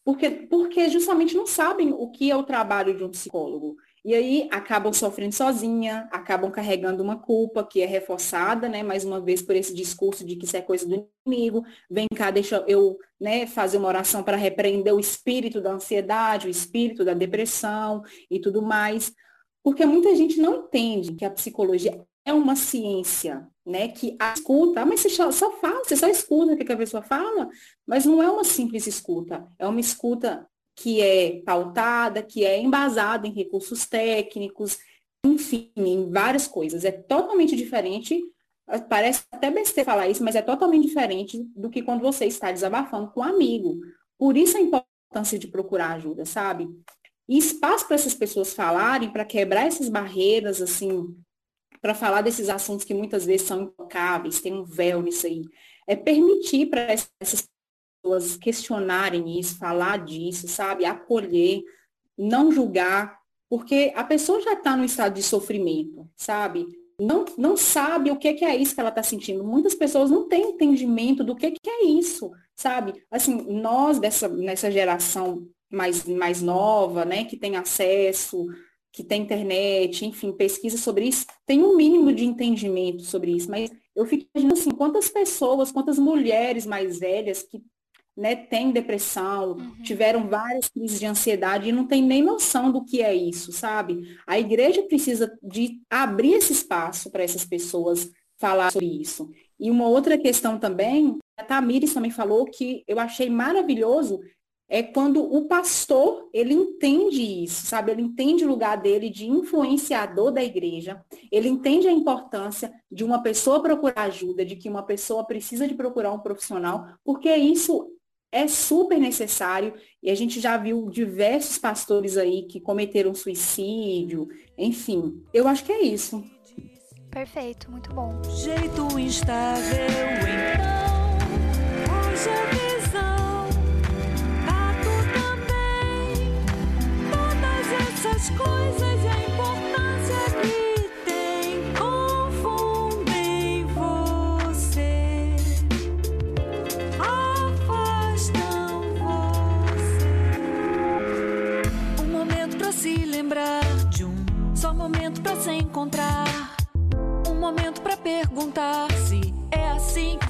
Porque, porque justamente não sabem o que é o trabalho de um psicólogo. E aí acabam sofrendo sozinha, acabam carregando uma culpa que é reforçada, né, mais uma vez por esse discurso de que isso é coisa do inimigo. Vem cá, deixa eu né, fazer uma oração para repreender o espírito da ansiedade, o espírito da depressão e tudo mais. Porque muita gente não entende que a psicologia é uma ciência, né? Que a escuta, mas você só fala, você só escuta o que a pessoa fala, mas não é uma simples escuta, é uma escuta que é pautada, que é embasada em recursos técnicos, enfim, em várias coisas. É totalmente diferente, parece até besteira falar isso, mas é totalmente diferente do que quando você está desabafando com um amigo. Por isso a importância de procurar ajuda, sabe? E espaço para essas pessoas falarem, para quebrar essas barreiras, assim, para falar desses assuntos que muitas vezes são intocáveis, tem um véu nisso aí. É permitir para essas pessoas questionarem isso, falar disso, sabe? Acolher, não julgar, porque a pessoa já está no estado de sofrimento, sabe? Não, não sabe o que, que é isso que ela está sentindo. Muitas pessoas não têm entendimento do que, que é isso, sabe? Assim, nós dessa, nessa geração mais, mais nova, né, que tem acesso, que tem internet, enfim, pesquisa sobre isso, tem um mínimo de entendimento sobre isso, mas eu fico imaginando assim, quantas pessoas, quantas mulheres mais velhas que né, têm depressão, uhum. tiveram várias crises de ansiedade e não tem nem noção do que é isso, sabe? A igreja precisa de abrir esse espaço para essas pessoas falar sobre isso. E uma outra questão também, a Tamires também falou que eu achei maravilhoso, é quando o pastor, ele entende isso, sabe? Ele entende o lugar dele de influenciador da igreja, ele entende a importância de uma pessoa procurar ajuda, de que uma pessoa precisa de procurar um profissional, porque isso é super necessário e a gente já viu diversos pastores aí que cometeram suicídio, enfim. Eu acho que é isso. Perfeito, muito bom. Jeito instável, então, hoje é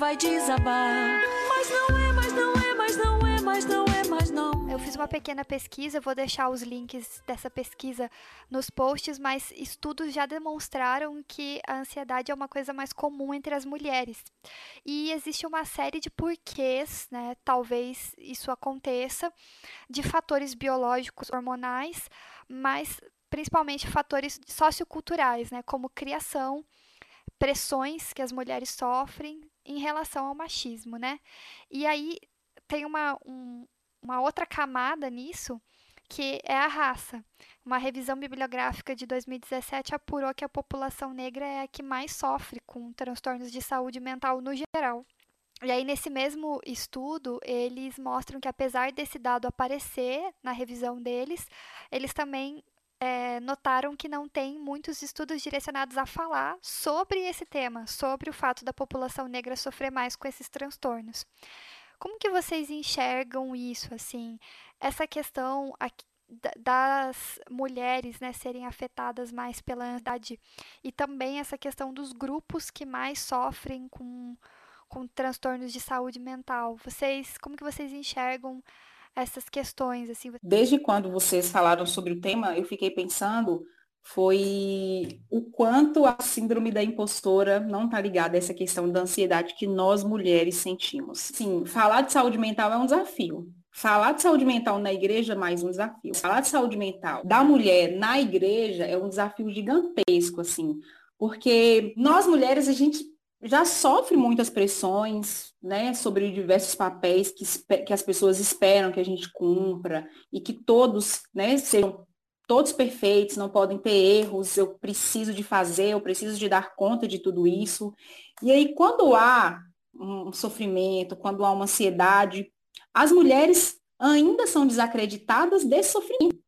vai desabar. Mas não é, mas não é, mas não é, mas não é, mas não. Eu fiz uma pequena pesquisa, vou deixar os links dessa pesquisa nos posts, mas estudos já demonstraram que a ansiedade é uma coisa mais comum entre as mulheres. E existe uma série de porquês, né? Talvez isso aconteça, de fatores biológicos, hormonais, mas principalmente fatores socioculturais, né? Como criação, pressões que as mulheres sofrem em relação ao machismo, né? E aí tem uma, um, uma outra camada nisso, que é a raça. Uma revisão bibliográfica de 2017 apurou que a população negra é a que mais sofre com transtornos de saúde mental no geral. E aí, nesse mesmo estudo, eles mostram que, apesar desse dado aparecer na revisão deles, eles também é, notaram que não tem muitos estudos direcionados a falar sobre esse tema, sobre o fato da população negra sofrer mais com esses transtornos. Como que vocês enxergam isso, assim, essa questão aqui, das mulheres, né, serem afetadas mais pela ansiedade e também essa questão dos grupos que mais sofrem com, com transtornos de saúde mental. Vocês, como que vocês enxergam essas questões assim? Desde quando vocês falaram sobre o tema, eu fiquei pensando foi o quanto a síndrome da impostora não está ligada a essa questão da ansiedade que nós mulheres sentimos. Sim, falar de saúde mental é um desafio. Falar de saúde mental na igreja é mais um desafio. Falar de saúde mental da mulher na igreja é um desafio gigantesco, assim, porque nós mulheres a gente já sofre muitas pressões, né, sobre diversos papéis que, que as pessoas esperam que a gente cumpra e que todos, né, sejam todos perfeitos, não podem ter erros, eu preciso de fazer, eu preciso de dar conta de tudo isso. E aí, quando há um sofrimento, quando há uma ansiedade, as mulheres ainda são desacreditadas desse sofrimento.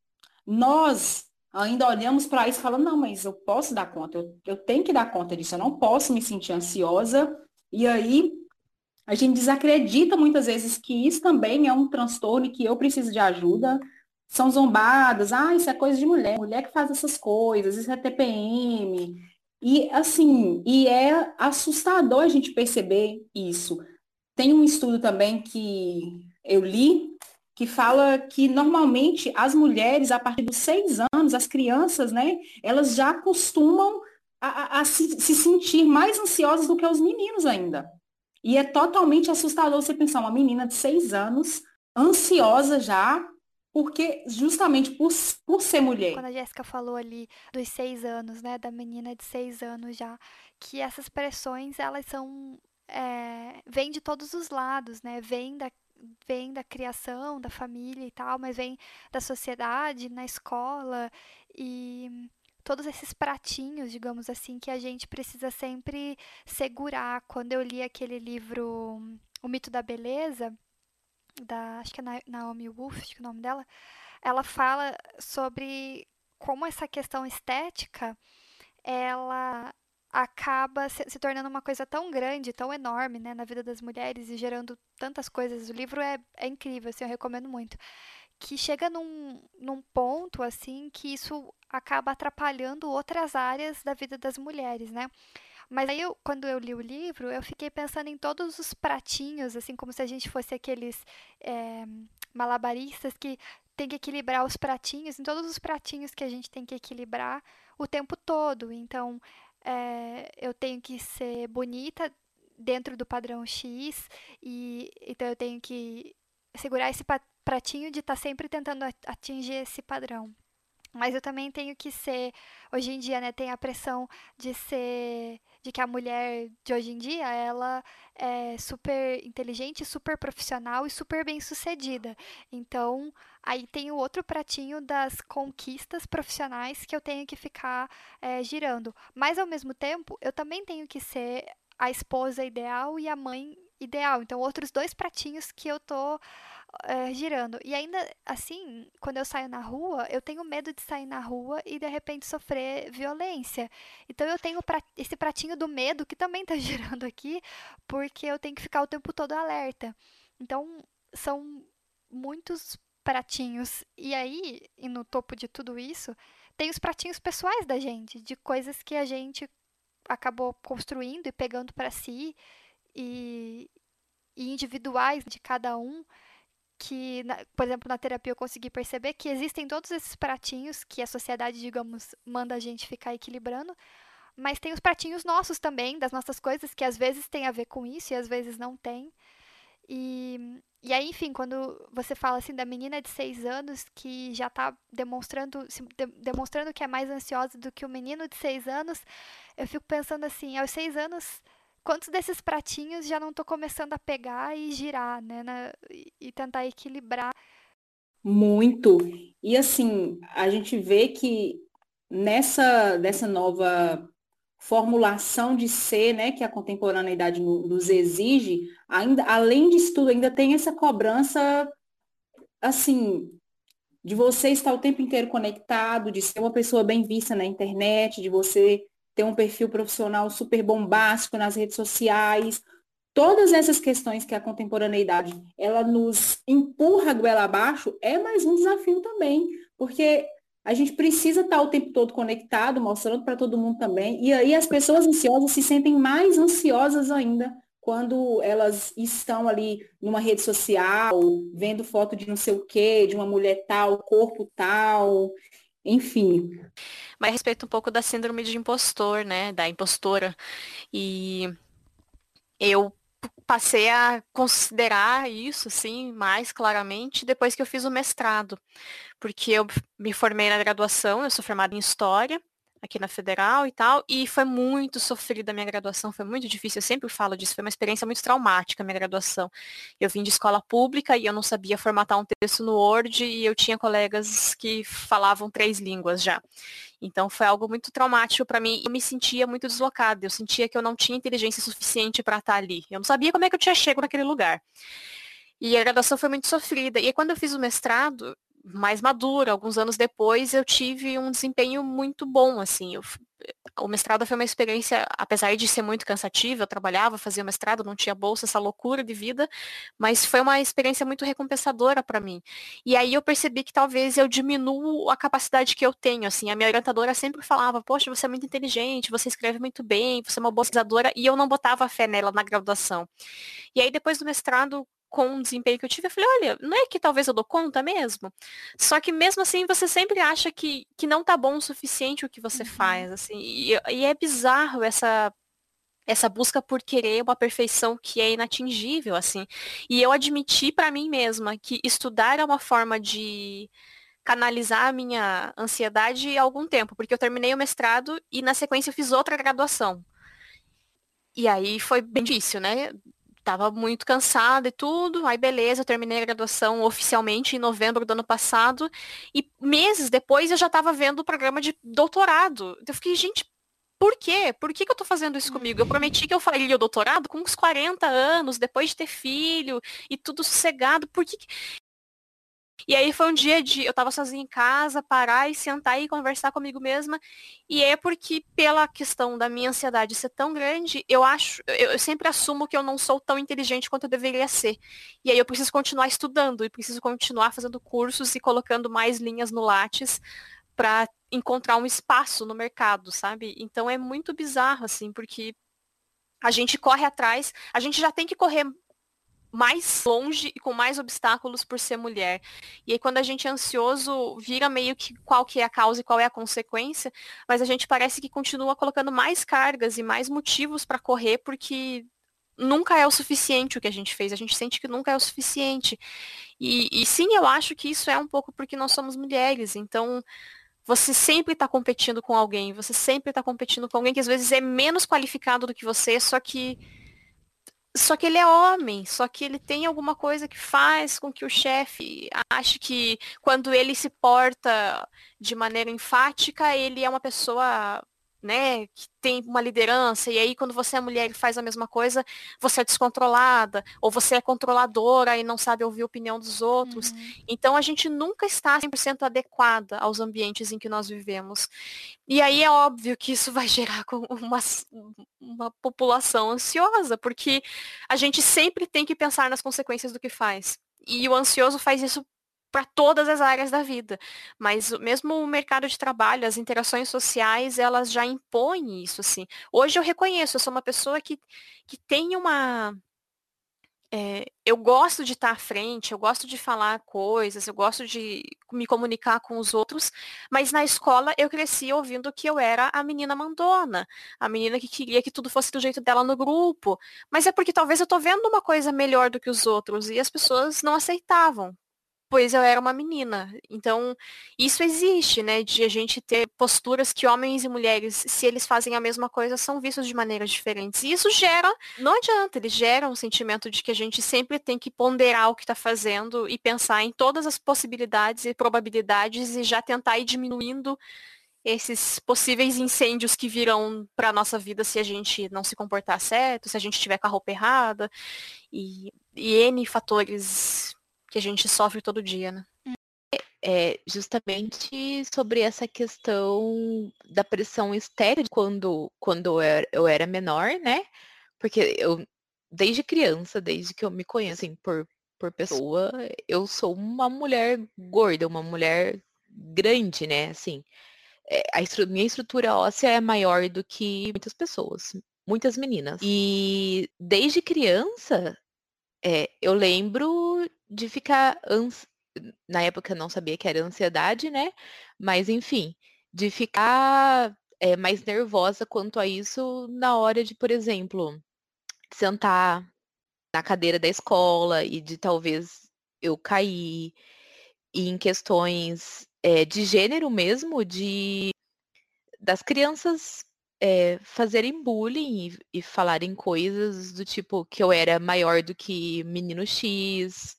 Nós, ainda olhamos para isso e falamos, não, mas eu posso dar conta, eu, eu tenho que dar conta disso, eu não posso me sentir ansiosa. E aí a gente desacredita muitas vezes que isso também é um transtorno e que eu preciso de ajuda. São zombadas, ah, isso é coisa de mulher, mulher que faz essas coisas, isso é TPM. E assim, e é assustador a gente perceber isso. Tem um estudo também que eu li que fala que normalmente as mulheres, a partir dos seis anos, as crianças, né, elas já costumam a, a se, se sentir mais ansiosas do que os meninos ainda. E é totalmente assustador você pensar uma menina de seis anos ansiosa já, porque justamente por, por ser mulher. Quando a Jéssica falou ali dos seis anos, né, da menina de seis anos já, que essas pressões elas são é, vêm de todos os lados, né? Vem da vem da criação, da família e tal, mas vem da sociedade, na escola e todos esses pratinhos, digamos assim, que a gente precisa sempre segurar. Quando eu li aquele livro O Mito da Beleza, da acho que é Naomi Wolf, acho que é o nome dela, ela fala sobre como essa questão estética ela acaba se, se, tornando uma coisa tão grande, tão enorme, né, na vida das mulheres e gerando tantas coisas. O livro é, é incrível, assim, eu recomendo muito. Que chega num, num ponto, assim, que isso acaba atrapalhando outras áreas da vida das mulheres, né? Mas aí, eu, quando eu li o livro, eu fiquei pensando em todos os pratinhos, assim, como se a gente fosse aqueles é, malabaristas que tem que equilibrar os pratinhos, em todos os pratinhos que a gente tem que equilibrar o tempo todo. Então, é, eu tenho que ser bonita dentro do padrão X, e então eu tenho que segurar esse pratinho de estar tá sempre tentando atingir esse padrão. Mas eu também tenho que ser, hoje em dia, né, tem a pressão de ser, de que a mulher de hoje em dia, ela é super inteligente, super profissional e super bem sucedida. Então, aí tem o outro pratinho das conquistas profissionais que eu tenho que ficar é, girando. Mas, ao mesmo tempo, eu também tenho que ser a esposa ideal e a mãe ideal. Então, outros dois pratinhos que eu tô é, girando. E ainda assim, quando eu saio na rua, eu tenho medo de sair na rua e de repente sofrer violência. Então eu tenho pra, esse pratinho do medo que também está (laughs) girando aqui, porque eu tenho que ficar o tempo todo alerta. Então são muitos pratinhos. E aí, e no topo de tudo isso, tem os pratinhos pessoais da gente, de coisas que a gente acabou construindo e pegando para si e, e individuais de cada um que, por exemplo, na terapia eu consegui perceber que existem todos esses pratinhos que a sociedade, digamos, manda a gente ficar equilibrando, mas tem os pratinhos nossos também, das nossas coisas, que às vezes tem a ver com isso e às vezes não tem. E, e aí, enfim, quando você fala assim da menina de seis anos que já está demonstrando, de, demonstrando que é mais ansiosa do que o menino de seis anos, eu fico pensando assim, aos seis anos quantos desses pratinhos já não estou começando a pegar e girar, né? Na, e tentar equilibrar. Muito. E assim, a gente vê que nessa dessa nova formulação de ser, né, que a contemporaneidade nos exige, ainda além disso tudo, ainda tem essa cobrança assim, de você estar o tempo inteiro conectado, de ser uma pessoa bem vista na internet, de você ter um perfil profissional super bombástico nas redes sociais. Todas essas questões que a contemporaneidade ela nos empurra goela abaixo é mais um desafio também, porque a gente precisa estar o tempo todo conectado, mostrando para todo mundo também. E aí as pessoas ansiosas se sentem mais ansiosas ainda quando elas estão ali numa rede social, vendo foto de não sei o quê, de uma mulher tal, corpo tal, enfim mas respeito um pouco da síndrome de impostor, né? Da impostora. E eu passei a considerar isso, assim, mais claramente depois que eu fiz o mestrado. Porque eu me formei na graduação, eu sou formada em História, aqui na Federal e tal, e foi muito sofrida a minha graduação, foi muito difícil, eu sempre falo disso, foi uma experiência muito traumática a minha graduação. Eu vim de escola pública e eu não sabia formatar um texto no Word e eu tinha colegas que falavam três línguas já. Então foi algo muito traumático para mim. Eu me sentia muito deslocada. Eu sentia que eu não tinha inteligência suficiente para estar ali. Eu não sabia como é que eu tinha chego naquele lugar. E a graduação foi muito sofrida. E quando eu fiz o mestrado, mais madura, alguns anos depois, eu tive um desempenho muito bom, assim. Eu, o mestrado foi uma experiência, apesar de ser muito cansativa, eu trabalhava, fazia mestrado, não tinha bolsa, essa loucura de vida, mas foi uma experiência muito recompensadora para mim. E aí eu percebi que talvez eu diminuo a capacidade que eu tenho, assim. A minha orientadora sempre falava, poxa, você é muito inteligente, você escreve muito bem, você é uma boa pesquisadora, e eu não botava fé nela na graduação. E aí depois do mestrado, com o desempenho que eu tive, eu falei, olha, não é que talvez eu dou conta mesmo? Só que mesmo assim você sempre acha que, que não tá bom o suficiente o que você uhum. faz, assim, e, e é bizarro essa essa busca por querer uma perfeição que é inatingível, assim. E eu admiti para mim mesma que estudar é uma forma de canalizar a minha ansiedade há algum tempo, porque eu terminei o mestrado e na sequência eu fiz outra graduação. E aí foi bem difícil, né? Tava muito cansada e tudo. Aí beleza, eu terminei a graduação oficialmente em novembro do ano passado. E meses depois eu já estava vendo o programa de doutorado. Eu fiquei, gente, por quê? Por que, que eu tô fazendo isso comigo? Eu prometi que eu faria o doutorado com uns 40 anos, depois de ter filho e tudo sossegado. Por que. E aí foi um dia de eu tava sozinha em casa, parar e sentar e conversar comigo mesma. E é porque pela questão da minha ansiedade ser tão grande, eu acho, eu sempre assumo que eu não sou tão inteligente quanto eu deveria ser. E aí eu preciso continuar estudando e preciso continuar fazendo cursos e colocando mais linhas no Lattes para encontrar um espaço no mercado, sabe? Então é muito bizarro, assim, porque a gente corre atrás, a gente já tem que correr mais longe e com mais obstáculos por ser mulher. E aí quando a gente é ansioso, vira meio que qual que é a causa e qual é a consequência, mas a gente parece que continua colocando mais cargas e mais motivos para correr porque nunca é o suficiente o que a gente fez, a gente sente que nunca é o suficiente. E, e sim, eu acho que isso é um pouco porque nós somos mulheres, então você sempre está competindo com alguém, você sempre está competindo com alguém que às vezes é menos qualificado do que você, só que só que ele é homem, só que ele tem alguma coisa que faz com que o chefe ache que quando ele se porta de maneira enfática, ele é uma pessoa né, que tem uma liderança, e aí quando você é mulher e faz a mesma coisa, você é descontrolada, ou você é controladora e não sabe ouvir a opinião dos outros. Uhum. Então a gente nunca está 100% adequada aos ambientes em que nós vivemos. E aí é óbvio que isso vai gerar (laughs) uma, uma população ansiosa, porque a gente sempre tem que pensar nas consequências do que faz. E o ansioso faz isso para todas as áreas da vida. Mas mesmo o mercado de trabalho, as interações sociais, elas já impõem isso, assim. Hoje eu reconheço, eu sou uma pessoa que, que tem uma... É, eu gosto de estar à frente, eu gosto de falar coisas, eu gosto de me comunicar com os outros, mas na escola eu cresci ouvindo que eu era a menina mandona, a menina que queria que tudo fosse do jeito dela no grupo. Mas é porque talvez eu estou vendo uma coisa melhor do que os outros e as pessoas não aceitavam pois eu era uma menina. Então, isso existe, né? De a gente ter posturas que homens e mulheres, se eles fazem a mesma coisa, são vistos de maneiras diferentes. E isso gera, não adianta, ele gera um sentimento de que a gente sempre tem que ponderar o que está fazendo e pensar em todas as possibilidades e probabilidades e já tentar ir diminuindo esses possíveis incêndios que virão para nossa vida se a gente não se comportar certo, se a gente estiver com a roupa errada e, e N fatores que a gente sofre todo dia, né? É justamente sobre essa questão da pressão estéreo quando, quando eu era, eu era menor, né? Porque eu, desde criança, desde que eu me conheço assim, por, por pessoa, eu sou uma mulher gorda, uma mulher grande, né? Assim, é, a estru minha estrutura óssea é maior do que muitas pessoas, muitas meninas. E desde criança, é, eu lembro de ficar ans... na época eu não sabia que era ansiedade, né? Mas enfim, de ficar é, mais nervosa quanto a isso na hora de, por exemplo, sentar na cadeira da escola e de talvez eu cair e em questões é, de gênero mesmo, de das crianças é, fazerem bullying e, e falarem coisas do tipo que eu era maior do que menino X,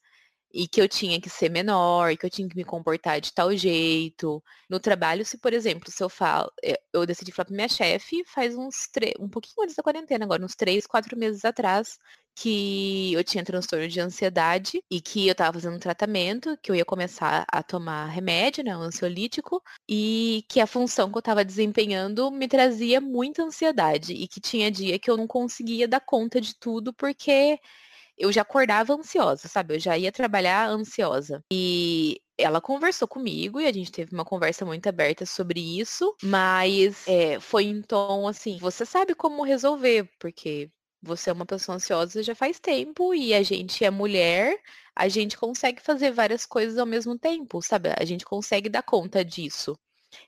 e que eu tinha que ser menor, que eu tinha que me comportar de tal jeito. No trabalho, se, por exemplo, se eu falo, eh, eu decidi falar pra minha chefe faz uns três, um pouquinho antes da quarentena agora, uns três, quatro meses atrás, que eu tinha transtorno de ansiedade e que eu tava fazendo um tratamento, que eu ia começar a tomar remédio, né, um ansiolítico, e que a função que eu tava desempenhando me trazia muita ansiedade e que tinha dia que eu não conseguia dar conta de tudo porque eu já acordava ansiosa, sabe? Eu já ia trabalhar ansiosa. E ela conversou comigo e a gente teve uma conversa muito aberta sobre isso, mas é, foi em tom assim, você sabe como resolver, porque Você é uma pessoa ansiosa já faz tempo e a gente é mulher, a gente consegue fazer várias coisas ao mesmo tempo, sabe? A gente consegue dar conta disso.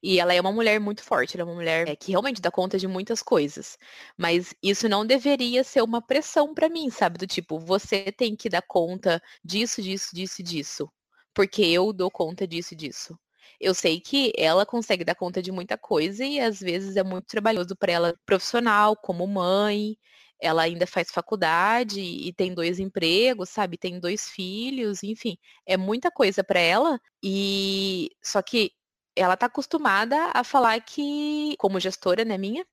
E ela é uma mulher muito forte, ela é uma mulher é, que realmente dá conta de muitas coisas. Mas isso não deveria ser uma pressão para mim, sabe? Do tipo, você tem que dar conta disso, disso, disso, disso. Porque eu dou conta disso disso. Eu sei que ela consegue dar conta de muita coisa e às vezes é muito trabalhoso para ela profissional, como mãe. Ela ainda faz faculdade e tem dois empregos, sabe? Tem dois filhos, enfim, é muita coisa para ela. E só que ela tá acostumada a falar que, como gestora, né, minha,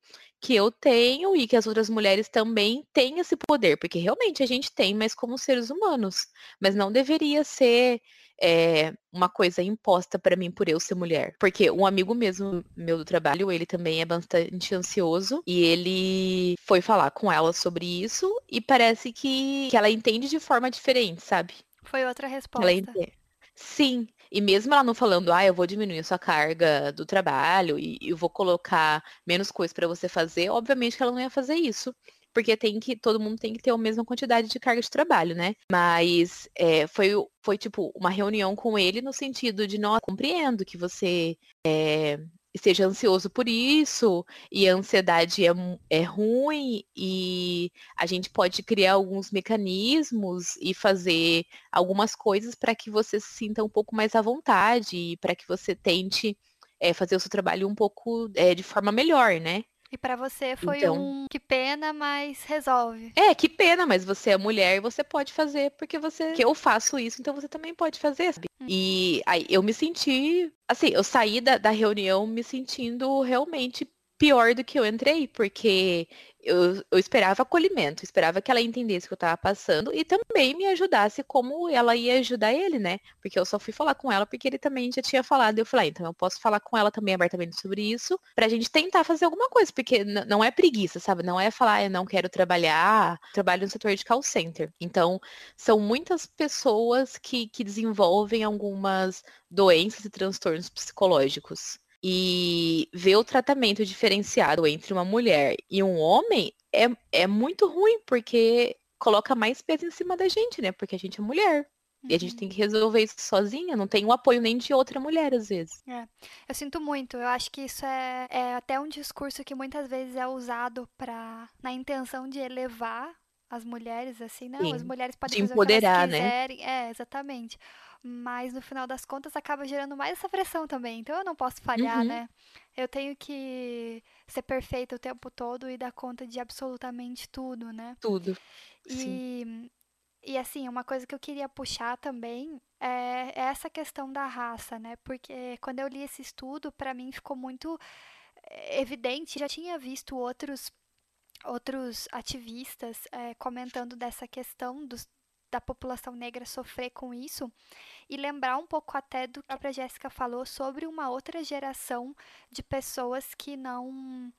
que eu tenho e que as outras mulheres também têm esse poder, porque realmente a gente tem, mas como seres humanos. Mas não deveria ser é, uma coisa imposta para mim por eu ser mulher. Porque um amigo mesmo meu do trabalho, ele também é bastante ansioso e ele foi falar com ela sobre isso e parece que, que ela entende de forma diferente, sabe? Foi outra resposta. Ela entende. Sim, e mesmo ela não falando, ah, eu vou diminuir a sua carga do trabalho e eu vou colocar menos coisa para você fazer, obviamente que ela não ia fazer isso. Porque tem que, todo mundo tem que ter a mesma quantidade de carga de trabalho, né? Mas é, foi, foi tipo uma reunião com ele no sentido de, não compreendo que você é, esteja ansioso por isso, e a ansiedade é, é ruim, e a gente pode criar alguns mecanismos e fazer algumas coisas para que você se sinta um pouco mais à vontade, e para que você tente é, fazer o seu trabalho um pouco é, de forma melhor, né? E para você foi então, um que pena, mas resolve. É, que pena, mas você é mulher e você pode fazer porque você que eu faço isso, então você também pode fazer, sabe? Hum. E aí eu me senti, assim, eu saí da, da reunião me sentindo realmente pior do que eu entrei, porque eu, eu esperava acolhimento, esperava que ela entendesse o que eu estava passando e também me ajudasse como ela ia ajudar ele, né? Porque eu só fui falar com ela porque ele também já tinha falado. Eu falei, ah, então eu posso falar com ela também abertamente sobre isso, pra gente tentar fazer alguma coisa, porque não é preguiça, sabe? Não é falar, ah, eu não quero trabalhar, trabalho no setor de call center. Então, são muitas pessoas que, que desenvolvem algumas doenças e transtornos psicológicos. E ver o tratamento diferenciado entre uma mulher e um homem é, é muito ruim, porque coloca mais peso em cima da gente, né? Porque a gente é mulher. Uhum. E a gente tem que resolver isso sozinha, não tem o apoio nem de outra mulher, às vezes. É. Eu sinto muito, eu acho que isso é, é até um discurso que muitas vezes é usado para na intenção de elevar as mulheres, assim, não, Sim. as mulheres podem de fazer empoderar, o que elas né? quiserem. Né? É, exatamente mas no final das contas acaba gerando mais essa pressão também. Então eu não posso falhar, uhum. né? Eu tenho que ser perfeita o tempo todo e dar conta de absolutamente tudo, né? Tudo. E, Sim. e assim, uma coisa que eu queria puxar também é, é essa questão da raça, né? Porque quando eu li esse estudo, para mim ficou muito eh, evidente. Já tinha visto outros outros ativistas é, comentando dessa questão dos, da população negra sofrer com isso e lembrar um pouco até do que a Jéssica falou sobre uma outra geração de pessoas que não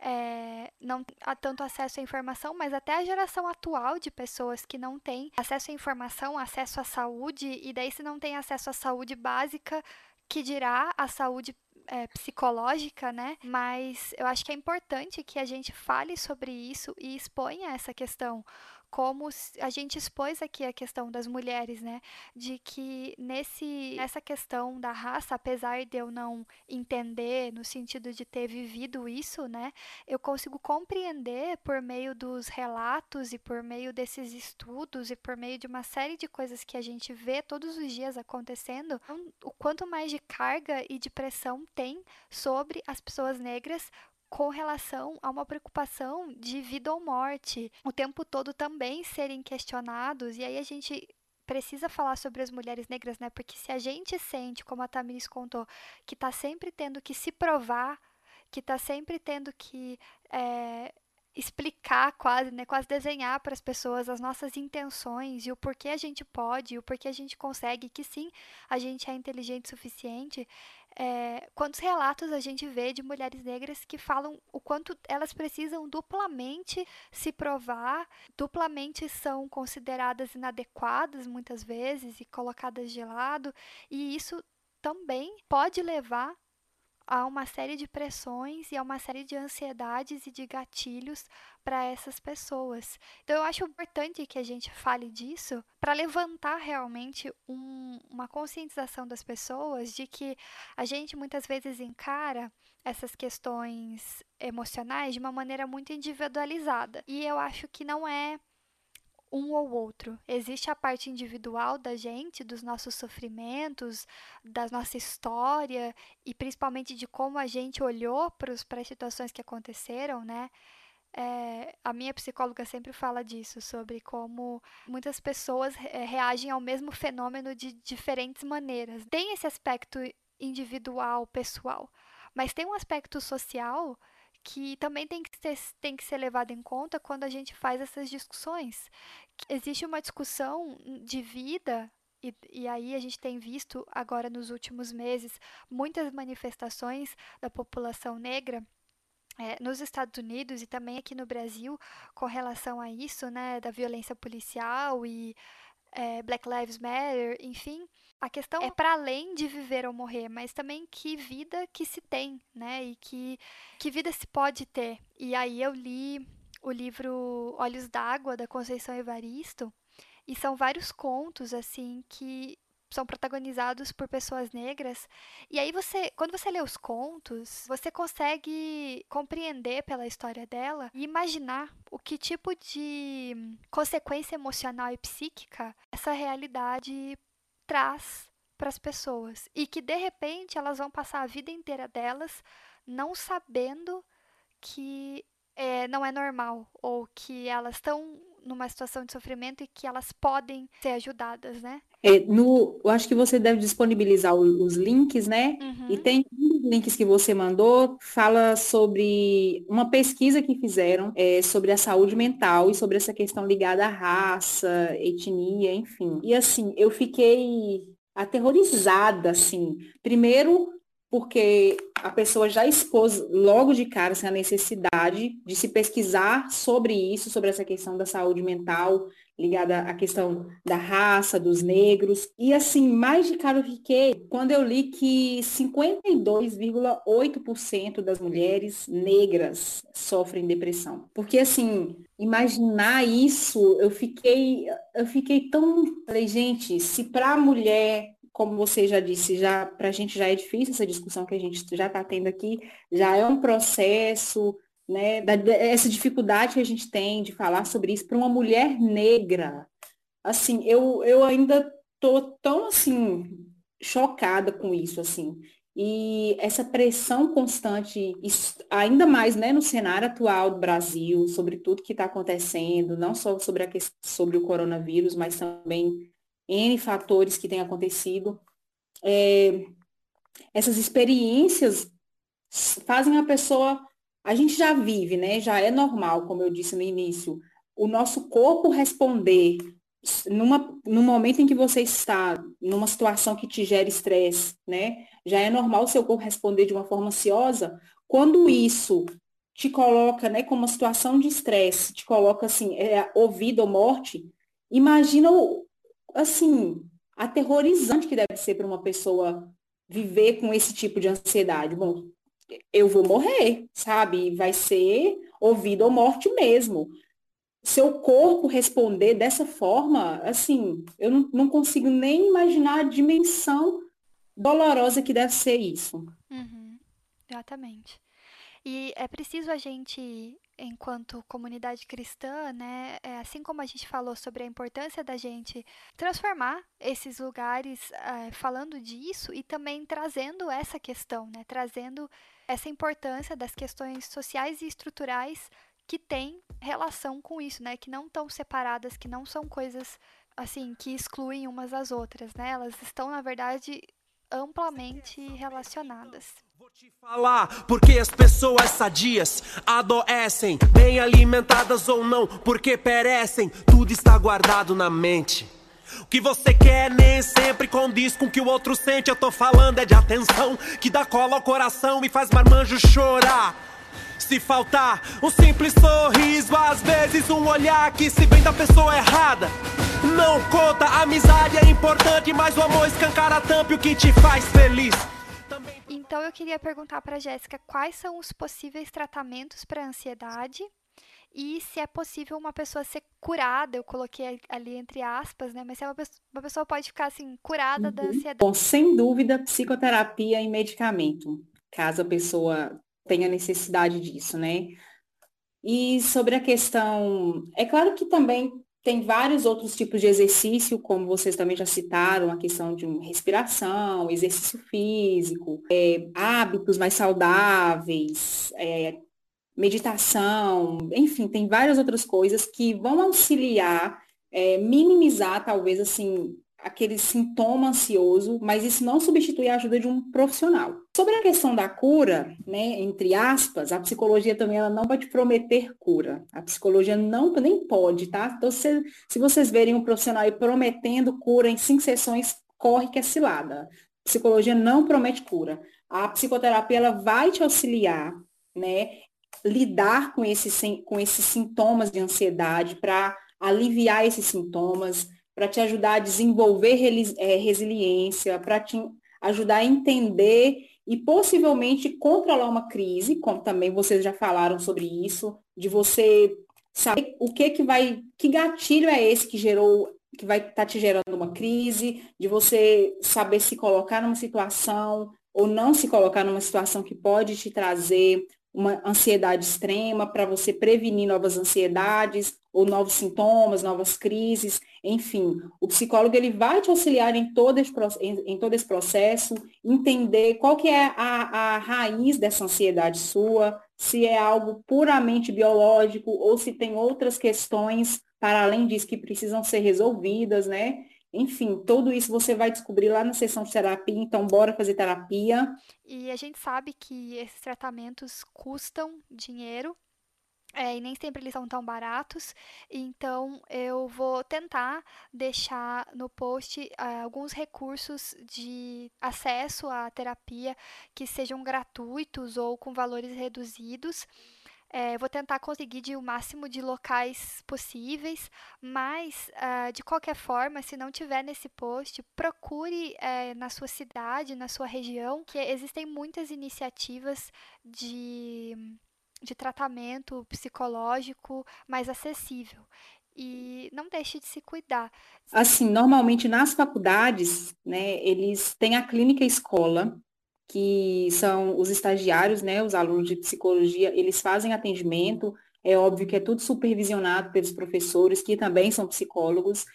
é, não há tanto acesso à informação, mas até a geração atual de pessoas que não têm acesso à informação, acesso à saúde, e daí se não tem acesso à saúde básica, que dirá a saúde é, psicológica, né? Mas eu acho que é importante que a gente fale sobre isso e exponha essa questão como a gente expôs aqui a questão das mulheres, né? De que nesse nessa questão da raça, apesar de eu não entender no sentido de ter vivido isso, né? Eu consigo compreender por meio dos relatos e por meio desses estudos e por meio de uma série de coisas que a gente vê todos os dias acontecendo, o quanto mais de carga e de pressão tem sobre as pessoas negras com relação a uma preocupação de vida ou morte, o tempo todo também serem questionados, e aí a gente precisa falar sobre as mulheres negras, né? Porque se a gente sente, como a Tamiris contou, que tá sempre tendo que se provar, que tá sempre tendo que é, explicar quase, né, quase desenhar para as pessoas as nossas intenções e o porquê a gente pode, e o porquê a gente consegue, que sim, a gente é inteligente o suficiente, é, quantos relatos a gente vê de mulheres negras que falam o quanto elas precisam duplamente se provar, duplamente são consideradas inadequadas muitas vezes e colocadas de lado, e isso também pode levar há uma série de pressões e há uma série de ansiedades e de gatilhos para essas pessoas. Então eu acho importante que a gente fale disso para levantar realmente um, uma conscientização das pessoas de que a gente muitas vezes encara essas questões emocionais de uma maneira muito individualizada. E eu acho que não é um ou outro. Existe a parte individual da gente, dos nossos sofrimentos, da nossa história e principalmente de como a gente olhou para as situações que aconteceram, né? É, a minha psicóloga sempre fala disso, sobre como muitas pessoas é, reagem ao mesmo fenômeno de diferentes maneiras. Tem esse aspecto individual, pessoal, mas tem um aspecto social que também tem que, ser, tem que ser levado em conta quando a gente faz essas discussões. Existe uma discussão de vida, e, e aí a gente tem visto agora nos últimos meses muitas manifestações da população negra é, nos Estados Unidos e também aqui no Brasil com relação a isso, né, da violência policial e é, Black Lives Matter, enfim, a questão é para além de viver ou morrer, mas também que vida que se tem, né? E que, que vida se pode ter. E aí eu li o livro Olhos d'Água, da Conceição Evaristo, e são vários contos, assim, que são protagonizados por pessoas negras. E aí você, quando você lê os contos, você consegue compreender pela história dela e imaginar o que tipo de consequência emocional e psíquica essa realidade traz para as pessoas e que de repente elas vão passar a vida inteira delas não sabendo que é, não é normal ou que elas estão numa situação de sofrimento e que elas podem ser ajudadas, né? É, no, eu acho que você deve disponibilizar os links, né? Uhum. E tem um dos links que você mandou, fala sobre uma pesquisa que fizeram é, sobre a saúde mental e sobre essa questão ligada à raça, etnia, enfim. E assim, eu fiquei aterrorizada, assim. Primeiro, porque a pessoa já expôs logo de cara assim, a necessidade de se pesquisar sobre isso, sobre essa questão da saúde mental, ligada à questão da raça, dos negros. E assim, mais de cara eu fiquei quando eu li que 52,8% das mulheres negras sofrem depressão. Porque assim, imaginar isso, eu fiquei eu fiquei tão, falei, gente, se para a mulher como você já disse, já para a gente já é difícil essa discussão que a gente já está tendo aqui, já é um processo, né, da, essa dificuldade que a gente tem de falar sobre isso para uma mulher negra. Assim, eu, eu ainda tô tão assim chocada com isso, assim. E essa pressão constante, ainda mais né, no cenário atual do Brasil, sobre tudo que está acontecendo, não só sobre, a, sobre o coronavírus, mas também N fatores que têm acontecido. É, essas experiências fazem a pessoa. A gente já vive, né? Já é normal, como eu disse no início, o nosso corpo responder numa, no momento em que você está numa situação que te gera estresse, né? Já é normal o seu corpo responder de uma forma ansiosa. Quando isso te coloca, né, como uma situação de estresse, te coloca assim, é, ou vida ou morte, imagina o, assim, aterrorizante que deve ser para uma pessoa viver com esse tipo de ansiedade. Bom, eu vou morrer, sabe? Vai ser ouvido ou morte mesmo. Seu corpo responder dessa forma, assim, eu não, não consigo nem imaginar a dimensão dolorosa que deve ser isso. Uhum, exatamente. E é preciso a gente enquanto comunidade cristã, né, é, assim como a gente falou sobre a importância da gente transformar esses lugares é, falando disso e também trazendo essa questão, né, trazendo essa importância das questões sociais e estruturais que têm relação com isso, né, que não estão separadas, que não são coisas assim que excluem umas às outras, né, elas estão na verdade amplamente relacionadas. Vou te falar porque as pessoas sadias adoecem, bem alimentadas ou não, porque perecem, tudo está guardado na mente. O que você quer nem sempre condiz com o que o outro sente. Eu tô falando é de atenção que dá cola ao coração e faz marmanjo chorar. Se faltar um simples sorriso, às vezes um olhar que se vem da pessoa errada. Não conta, a amizade é importante, mas o amor escancara tampa o que te faz feliz. Então eu queria perguntar para Jéssica quais são os possíveis tratamentos para ansiedade e se é possível uma pessoa ser curada, eu coloquei ali entre aspas, né? Mas se é uma, pessoa, uma pessoa pode ficar assim, curada uhum. da ansiedade. Bom, sem dúvida, psicoterapia e medicamento, caso a pessoa tenha necessidade disso, né? E sobre a questão, é claro que também tem vários outros tipos de exercício, como vocês também já citaram, a questão de respiração, exercício físico, é, hábitos mais saudáveis, é, meditação, enfim, tem várias outras coisas que vão auxiliar, é, minimizar talvez assim aquele sintoma ansioso, mas isso não substitui a ajuda de um profissional. Sobre a questão da cura, né, entre aspas, a psicologia também ela não vai te prometer cura. A psicologia não nem pode, tá? Então, se, se vocês verem um profissional aí prometendo cura em cinco sessões, corre que é cilada. A psicologia não promete cura. A psicoterapia ela vai te auxiliar, né, lidar com esses, com esses sintomas de ansiedade, para aliviar esses sintomas, para te ajudar a desenvolver é, resiliência, para te ajudar a entender e possivelmente controlar uma crise, como também vocês já falaram sobre isso, de você saber o que que vai, que gatilho é esse que gerou, que vai estar tá te gerando uma crise, de você saber se colocar numa situação ou não se colocar numa situação que pode te trazer uma ansiedade extrema, para você prevenir novas ansiedades ou novos sintomas, novas crises, enfim. O psicólogo ele vai te auxiliar em todo esse, em, em todo esse processo, entender qual que é a, a raiz dessa ansiedade sua, se é algo puramente biológico ou se tem outras questões para além disso que precisam ser resolvidas, né? Enfim, tudo isso você vai descobrir lá na sessão de terapia, então bora fazer terapia. E a gente sabe que esses tratamentos custam dinheiro, é, e nem sempre eles são tão baratos, então eu vou tentar deixar no post uh, alguns recursos de acesso à terapia que sejam gratuitos ou com valores reduzidos. É, vou tentar conseguir de o máximo de locais possíveis, mas uh, de qualquer forma, se não tiver nesse post, procure é, na sua cidade, na sua região, que existem muitas iniciativas de, de tratamento psicológico mais acessível e não deixe de se cuidar. Assim, normalmente nas faculdades, né, eles têm a clínica escola, que são os estagiários, né, os alunos de psicologia, eles fazem atendimento, é óbvio que é tudo supervisionado pelos professores, que também são psicólogos,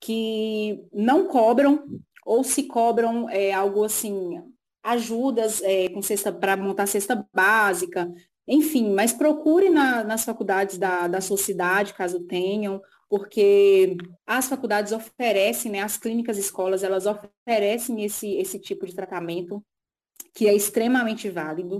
que não cobram, ou se cobram é, algo assim, ajudas é, com cesta para montar cesta básica, enfim, mas procure na, nas faculdades da, da sociedade, caso tenham, porque as faculdades oferecem, né, as clínicas escolas, elas oferecem esse, esse tipo de tratamento que é extremamente válido.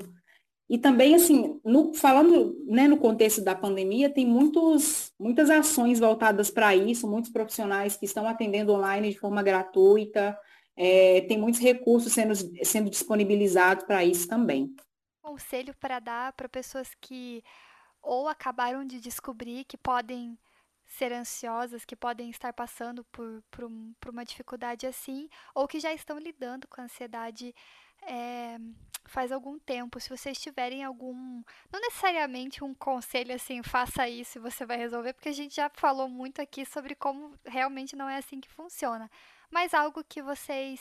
E também, assim, no, falando né, no contexto da pandemia, tem muitos, muitas ações voltadas para isso, muitos profissionais que estão atendendo online de forma gratuita, é, tem muitos recursos sendo, sendo disponibilizados para isso também. Conselho para dar para pessoas que ou acabaram de descobrir que podem ser ansiosas, que podem estar passando por, por, por uma dificuldade assim, ou que já estão lidando com a ansiedade é, faz algum tempo. Se vocês tiverem algum, não necessariamente um conselho assim, faça isso e você vai resolver, porque a gente já falou muito aqui sobre como realmente não é assim que funciona. Mas algo que vocês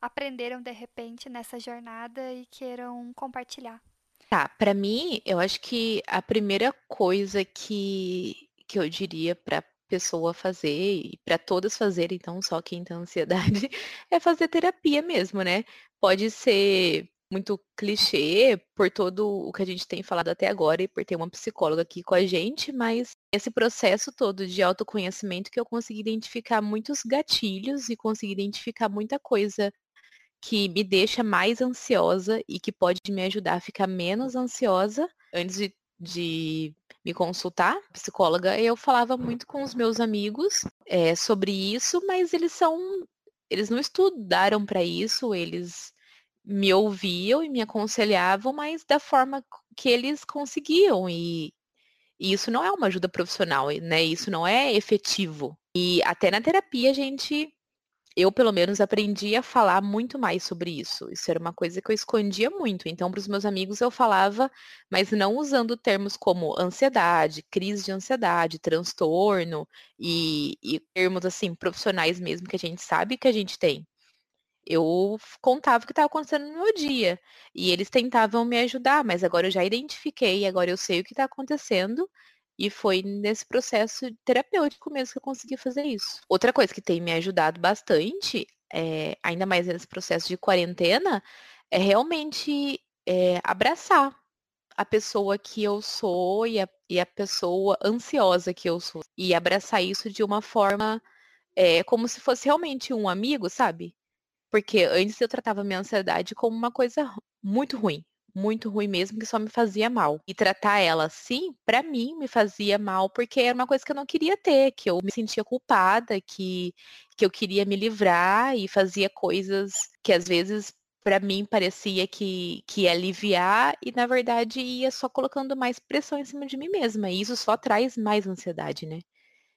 aprenderam de repente nessa jornada e queiram compartilhar. Tá, para mim, eu acho que a primeira coisa que, que eu diria para pessoa fazer e para todas fazerem, então só quem tem ansiedade, (laughs) é fazer terapia mesmo, né? Pode ser muito clichê por todo o que a gente tem falado até agora e por ter uma psicóloga aqui com a gente, mas esse processo todo de autoconhecimento que eu consegui identificar muitos gatilhos e consegui identificar muita coisa que me deixa mais ansiosa e que pode me ajudar a ficar menos ansiosa antes de, de me consultar, psicóloga, eu falava muito com os meus amigos é, sobre isso, mas eles são, eles não estudaram para isso, eles me ouviam e me aconselhavam, mas da forma que eles conseguiam e, e isso não é uma ajuda profissional, né? Isso não é efetivo. E até na terapia a gente eu, pelo menos, aprendi a falar muito mais sobre isso. Isso era uma coisa que eu escondia muito. Então, para os meus amigos, eu falava, mas não usando termos como ansiedade, crise de ansiedade, transtorno e, e termos, assim, profissionais mesmo que a gente sabe que a gente tem. Eu contava o que estava acontecendo no meu dia. E eles tentavam me ajudar, mas agora eu já identifiquei, agora eu sei o que está acontecendo e foi nesse processo terapêutico mesmo que eu consegui fazer isso. Outra coisa que tem me ajudado bastante, é, ainda mais nesse processo de quarentena, é realmente é, abraçar a pessoa que eu sou e a, e a, pessoa ansiosa que eu sou. E abraçar isso de uma forma é, como se fosse realmente um amigo, sabe? Porque antes eu tratava minha ansiedade como uma coisa muito ruim, muito ruim mesmo, que só me fazia mal. E tratar ela assim, para mim, me fazia mal, porque era uma coisa que eu não queria ter, que eu me sentia culpada, que, que eu queria me livrar e fazia coisas que às vezes para mim parecia que, que ia aliviar e na verdade ia só colocando mais pressão em cima de mim mesma. E isso só traz mais ansiedade, né?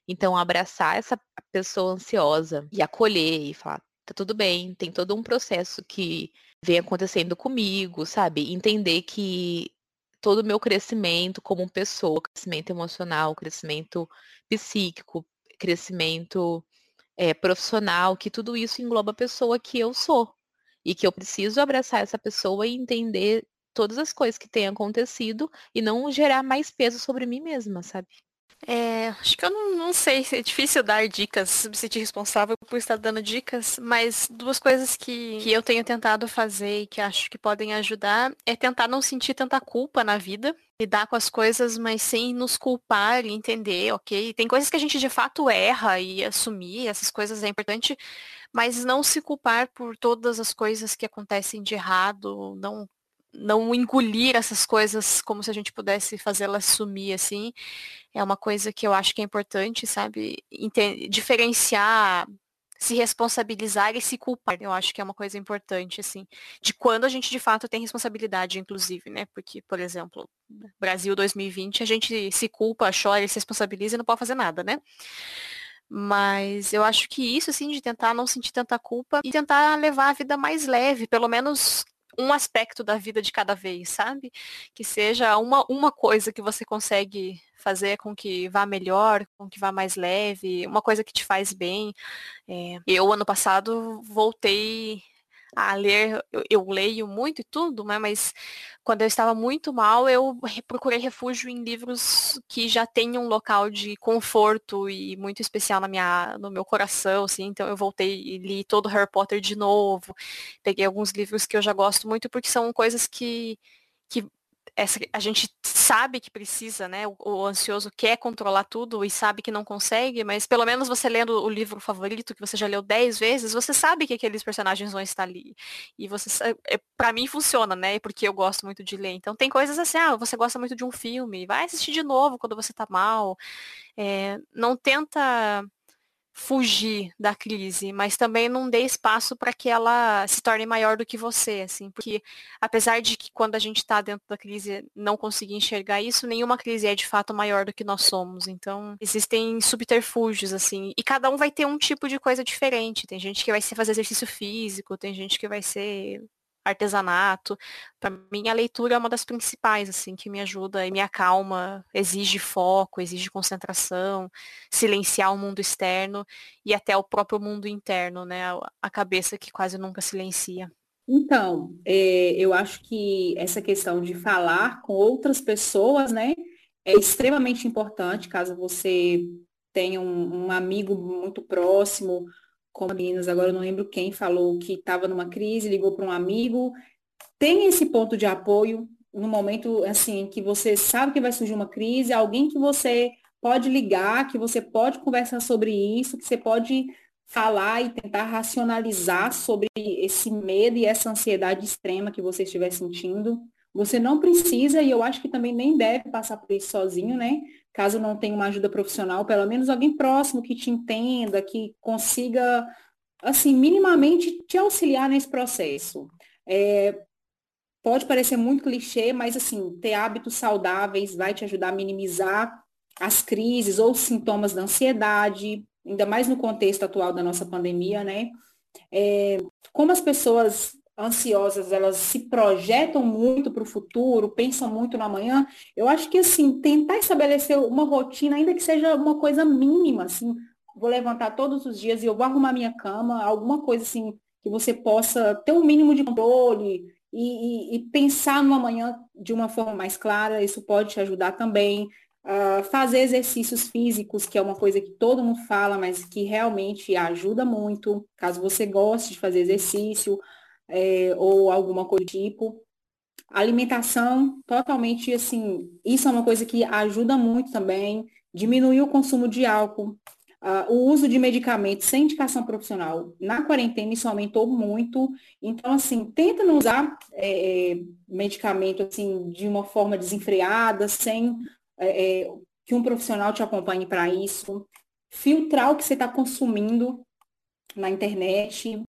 Então, abraçar essa pessoa ansiosa e acolher e falar, tá tudo bem, tem todo um processo que vem acontecendo comigo, sabe? Entender que todo o meu crescimento como pessoa, crescimento emocional, crescimento psíquico, crescimento é, profissional, que tudo isso engloba a pessoa que eu sou. E que eu preciso abraçar essa pessoa e entender todas as coisas que têm acontecido e não gerar mais peso sobre mim mesma, sabe? É, acho que eu não, não, sei, é difícil dar dicas, me sentir responsável por estar dando dicas, mas duas coisas que, que eu tenho tentado fazer e que acho que podem ajudar é tentar não sentir tanta culpa na vida, lidar com as coisas, mas sem nos culpar e entender, ok? Tem coisas que a gente de fato erra e assumir, essas coisas é importante, mas não se culpar por todas as coisas que acontecem de errado, não não engolir essas coisas como se a gente pudesse fazê-las sumir assim. É uma coisa que eu acho que é importante, sabe? diferenciar, se responsabilizar e se culpar. Eu acho que é uma coisa importante, assim, de quando a gente de fato tem responsabilidade, inclusive, né? Porque, por exemplo, Brasil 2020, a gente se culpa, chora, se responsabiliza e não pode fazer nada, né? Mas eu acho que isso, assim, de tentar não sentir tanta culpa e tentar levar a vida mais leve, pelo menos um aspecto da vida de cada vez, sabe? Que seja uma, uma coisa que você consegue fazer com que vá melhor, com que vá mais leve, uma coisa que te faz bem. É, eu, ano passado, voltei a ler, eu, eu, leio muito e tudo, né? mas quando eu estava muito mal, eu procurei refúgio em livros que já têm um local de conforto e muito especial na minha, no meu coração, assim, então eu voltei e li todo Harry Potter de novo, peguei alguns livros que eu já gosto muito, porque são coisas que, que essa, a gente sabe que precisa, né? O, o, ansioso quer controlar tudo e sabe que não consegue, mas pelo menos você lendo o livro favorito que você já leu dez vezes, você sabe que aqueles personagens vão estar ali. E você é, para mim funciona, né? Porque eu gosto muito de ler. Então tem coisas assim, ah, você gosta muito de um filme, vai assistir de novo quando você tá mal. É, não tenta fugir da crise, mas também não dê espaço para que ela se torne maior do que você, assim, porque apesar de que quando a gente está dentro da crise não conseguir enxergar isso, nenhuma crise é de fato maior do que nós somos. Então, existem subterfúgios, assim, e cada um vai ter um tipo de coisa diferente. Tem gente que vai ser fazer exercício físico, tem gente que vai ser artesanato. Para mim, a leitura é uma das principais, assim, que me ajuda e me acalma, exige foco, exige concentração, silenciar o mundo externo e até o próprio mundo interno, né? A cabeça que quase nunca silencia. Então, é, eu acho que essa questão de falar com outras pessoas, né, é extremamente importante, caso você tenha um, um amigo muito próximo como meninas, agora eu não lembro quem falou que estava numa crise, ligou para um amigo. Tem esse ponto de apoio no momento assim que você sabe que vai surgir uma crise, alguém que você pode ligar, que você pode conversar sobre isso, que você pode falar e tentar racionalizar sobre esse medo e essa ansiedade extrema que você estiver sentindo. Você não precisa, e eu acho que também nem deve passar por isso sozinho, né? Caso não tenha uma ajuda profissional, pelo menos alguém próximo que te entenda, que consiga, assim, minimamente te auxiliar nesse processo. É, pode parecer muito clichê, mas, assim, ter hábitos saudáveis vai te ajudar a minimizar as crises ou sintomas da ansiedade, ainda mais no contexto atual da nossa pandemia, né? é, como as pessoas ansiosas, elas se projetam muito para o futuro, pensam muito no amanhã, eu acho que, assim, tentar estabelecer uma rotina, ainda que seja uma coisa mínima, assim, vou levantar todos os dias e eu vou arrumar minha cama, alguma coisa, assim, que você possa ter um mínimo de controle e, e, e pensar no amanhã de uma forma mais clara, isso pode te ajudar também. Uh, fazer exercícios físicos, que é uma coisa que todo mundo fala, mas que realmente ajuda muito, caso você goste de fazer exercício é, ou alguma coisa do tipo. Alimentação, totalmente assim, isso é uma coisa que ajuda muito também. Diminuir o consumo de álcool, uh, o uso de medicamentos sem indicação profissional. Na quarentena isso aumentou muito. Então, assim, tenta não usar é, medicamento assim, de uma forma desenfreada, sem é, é que um profissional te acompanhe para isso. Filtrar o que você está consumindo na internet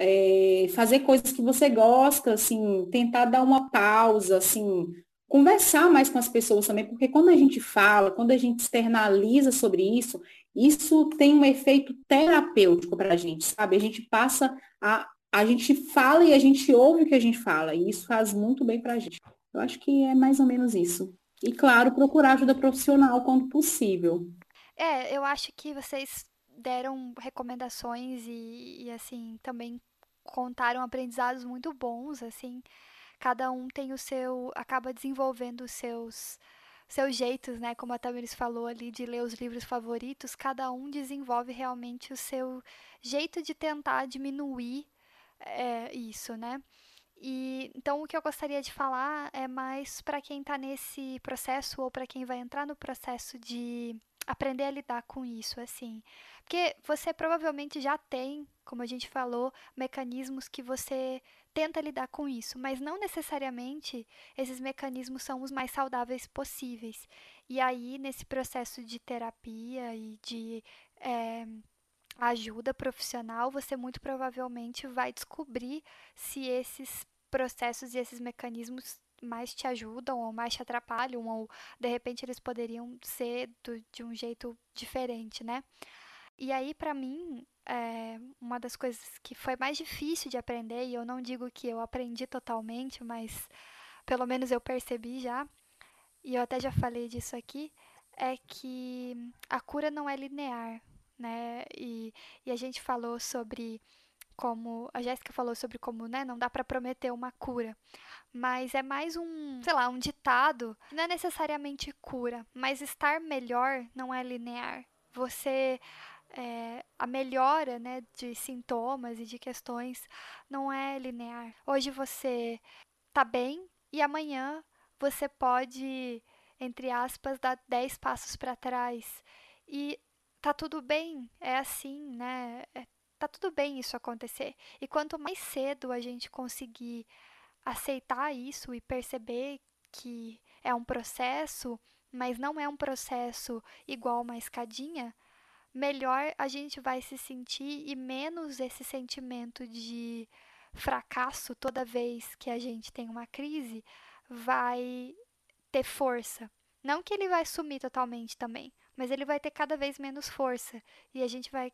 é, fazer coisas que você gosta, assim, tentar dar uma pausa, assim, conversar mais com as pessoas também, porque quando a gente fala, quando a gente externaliza sobre isso, isso tem um efeito terapêutico para a gente, sabe? A gente passa a. A gente fala e a gente ouve o que a gente fala, e isso faz muito bem para a gente. Eu acho que é mais ou menos isso. E, claro, procurar ajuda profissional quando possível. É, eu acho que vocês deram recomendações e, e, assim, também contaram aprendizados muito bons, assim. Cada um tem o seu, acaba desenvolvendo os seus seus jeitos, né? Como a Tamiris falou ali de ler os livros favoritos, cada um desenvolve realmente o seu jeito de tentar diminuir é, isso, né? E então o que eu gostaria de falar é mais para quem está nesse processo ou para quem vai entrar no processo de aprender a lidar com isso, assim. Porque você provavelmente já tem, como a gente falou, mecanismos que você tenta lidar com isso, mas não necessariamente esses mecanismos são os mais saudáveis possíveis. E aí, nesse processo de terapia e de é, ajuda profissional, você muito provavelmente vai descobrir se esses processos e esses mecanismos mais te ajudam ou mais te atrapalham, ou de repente eles poderiam ser do, de um jeito diferente, né? E aí, para mim, é, uma das coisas que foi mais difícil de aprender, e eu não digo que eu aprendi totalmente, mas pelo menos eu percebi já, e eu até já falei disso aqui, é que a cura não é linear, né? E, e a gente falou sobre como a Jéssica falou sobre como, né, não dá para prometer uma cura, mas é mais um, sei lá, um ditado, não é necessariamente cura, mas estar melhor não é linear. Você é, a melhora né, de sintomas e de questões não é linear. Hoje você tá bem e amanhã você pode, entre aspas, dar 10 passos para trás. E tá tudo bem, é assim, né? É, tá tudo bem isso acontecer. E quanto mais cedo a gente conseguir aceitar isso e perceber que é um processo, mas não é um processo igual uma escadinha, melhor a gente vai se sentir e menos esse sentimento de fracasso toda vez que a gente tem uma crise vai ter força. Não que ele vai sumir totalmente também, mas ele vai ter cada vez menos força e a gente vai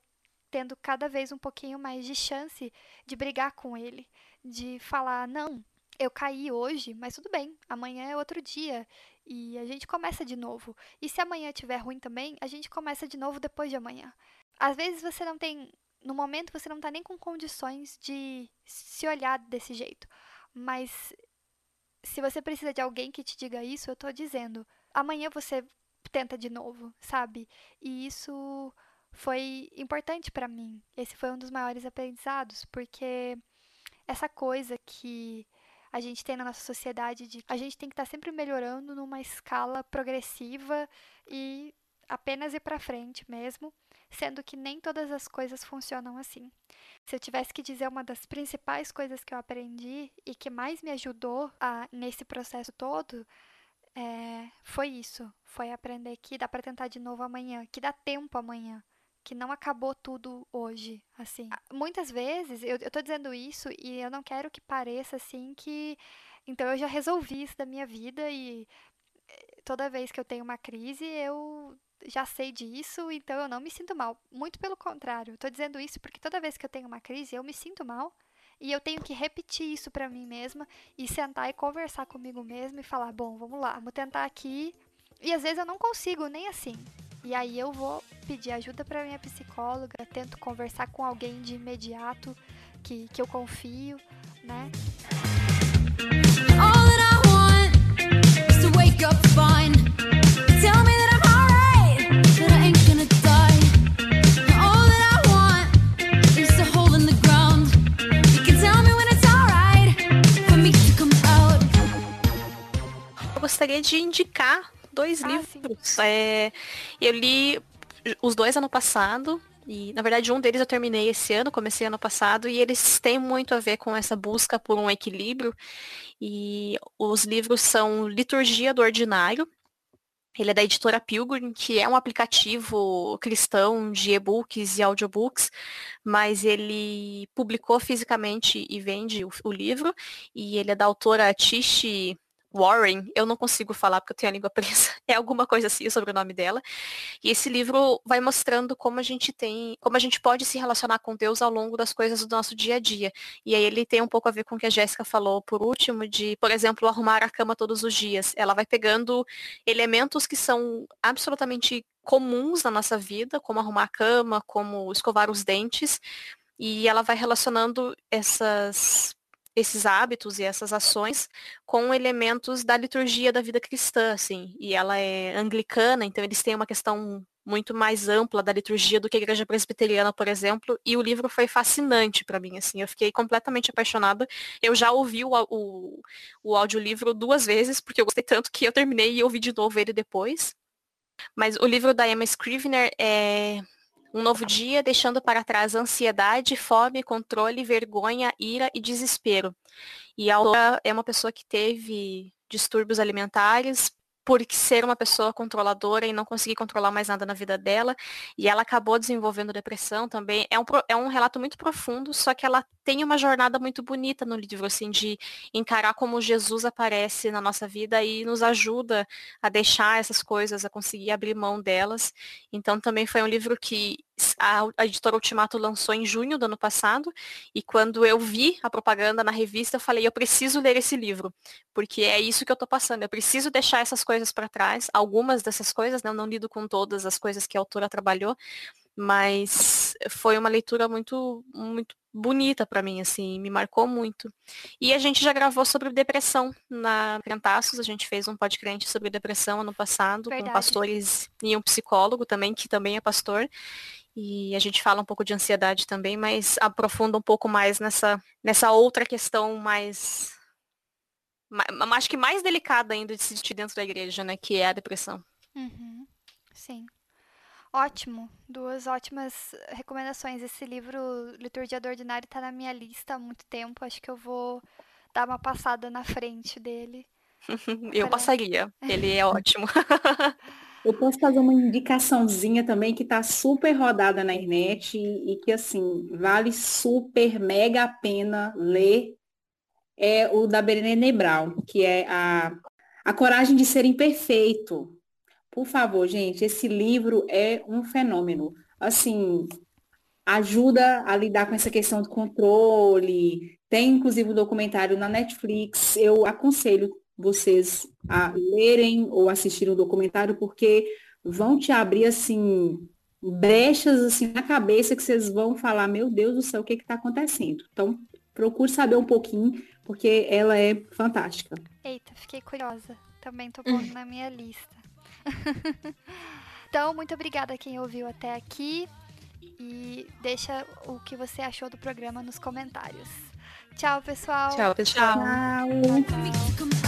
tendo cada vez um pouquinho mais de chance de brigar com ele, de falar: não, eu caí hoje, mas tudo bem, amanhã é outro dia e a gente começa de novo. E se amanhã estiver ruim também, a gente começa de novo depois de amanhã. Às vezes você não tem, no momento você não está nem com condições de se olhar desse jeito, mas se você precisa de alguém que te diga isso, eu estou dizendo, amanhã você tenta de novo, sabe? E isso foi importante para mim. Esse foi um dos maiores aprendizados, porque essa coisa que a gente tem na nossa sociedade de a gente tem que estar tá sempre melhorando numa escala progressiva e apenas ir para frente mesmo, sendo que nem todas as coisas funcionam assim. Se eu tivesse que dizer uma das principais coisas que eu aprendi e que mais me ajudou a, nesse processo todo, é, foi isso. Foi aprender que dá para tentar de novo amanhã, que dá tempo amanhã que não acabou tudo hoje, assim. Ah, muitas vezes, eu, eu tô dizendo isso e eu não quero que pareça assim que. Então eu já resolvi isso da minha vida e eh, toda vez que eu tenho uma crise, eu já sei disso, então eu não me sinto mal. Muito pelo contrário, eu tô dizendo isso porque toda vez que eu tenho uma crise, eu me sinto mal e eu tenho que repetir isso para mim mesma e sentar e conversar comigo mesma e falar: bom, vamos lá, vamos tentar aqui. E às vezes eu não consigo nem assim. E aí eu vou pedir ajuda para minha psicóloga, tento conversar com alguém de imediato que, que eu confio, né? All that I want is to wake up fine. Tell me that I'm alright, that I ain't gonna die. All that I want is a hole in the ground. You can tell me when it's alright for me to come out. Eu gostaria de indicar dois Ah, livros. É, eu li os dois ano passado. E, na verdade, um deles eu terminei esse ano, comecei ano passado, e eles têm muito a ver com essa busca por um equilíbrio. E os livros são Liturgia do Ordinário. Ele é da editora Pilgrim, que é um aplicativo cristão de e-books e audiobooks, mas ele publicou fisicamente e vende o, o livro. E ele é da autora Tish Warren, eu não consigo falar porque eu tenho a língua (laughs) presa, é alguma coisa assim sobre o nome dela. E esse livro vai mostrando como a gente tem, como a gente pode se relacionar com Deus ao longo das coisas do nosso dia a dia. E aí ele tem um pouco a ver com o que a Jéssica falou por último, de, por exemplo, arrumar a cama todos os dias. Ela vai pegando elementos que são absolutamente comuns na nossa vida, como arrumar a cama, como escovar os dentes, e ela vai relacionando essas esses hábitos e essas ações com elementos da liturgia da vida cristã, assim. E ela é anglicana, então eles têm uma questão muito mais ampla da liturgia do que a igreja presbiteriana, por exemplo, e o livro foi fascinante para mim, assim, eu fiquei completamente apaixonada. Eu já ouvi o, o, o audiolivro duas vezes, porque eu gostei tanto que eu terminei e ouvi de novo ele depois. Mas o livro da Emma Scrivener é um novo dia, deixando para trás ansiedade, fome, controle, vergonha, ira e desespero. E a autora é uma pessoa que teve distúrbios alimentares, por ser uma pessoa controladora e não conseguir controlar mais nada na vida dela. E ela acabou desenvolvendo depressão também. É um, é um relato muito profundo, só que ela tem uma jornada muito bonita no livro, assim, de encarar como Jesus aparece na nossa vida e nos ajuda a deixar essas coisas, a conseguir abrir mão delas. Então também foi um livro que a, a editora Ultimato lançou em junho do ano passado, e quando eu vi a propaganda na revista, eu falei, eu preciso ler esse livro, porque é isso que eu tô passando, eu preciso deixar essas coisas para trás, algumas dessas coisas, né, eu não lido com todas as coisas que a autora trabalhou, mas foi uma leitura muito, muito bonita para mim, assim, me marcou muito. E a gente já gravou sobre depressão na Crentaços, a gente fez um podcast sobre depressão ano passado, Verdade. com pastores e um psicólogo também, que também é pastor, e a gente fala um pouco de ansiedade também, mas aprofunda um pouco mais nessa, nessa outra questão mais. ma- Acho que mais delicada ainda de se discutir dentro da igreja, né? Que é a depressão. Uhum, Sim. Ótimo. Duas ótimas recomendações. Esse livro, Liturgia do Ordinário, tá na minha lista há muito tempo. Acho que eu vou dar uma passada na frente dele. (laughs) Eu Olha. passaria. Ele é ótimo. (laughs) Eu posso fazer uma indicaçãozinha também que está super rodada na internet e, e que, assim, vale super, mega a pena ler. É o da Brené Brown, que é a, a Coragem de Ser Imperfeito. Por favor, gente, esse livro é um fenômeno. Assim, ajuda a lidar com essa questão do controle. Tem, inclusive, um documentário na Netflix. Eu aconselho vocês a lerem ou assistirem o documentário, porque vão te abrir, assim, brechas, assim, na cabeça que vocês vão falar, meu Deus do céu, o que está acontecendo? Então, procure saber um pouquinho, porque ela é fantástica. Eita, fiquei curiosa. Também tô pondo (clears throat) na minha lista. (laughs) então, muito obrigada a quem ouviu até aqui e deixa o que você achou do programa nos comentários. Tchau, pessoal. Tchau, pessoal. Tchau. Tchau.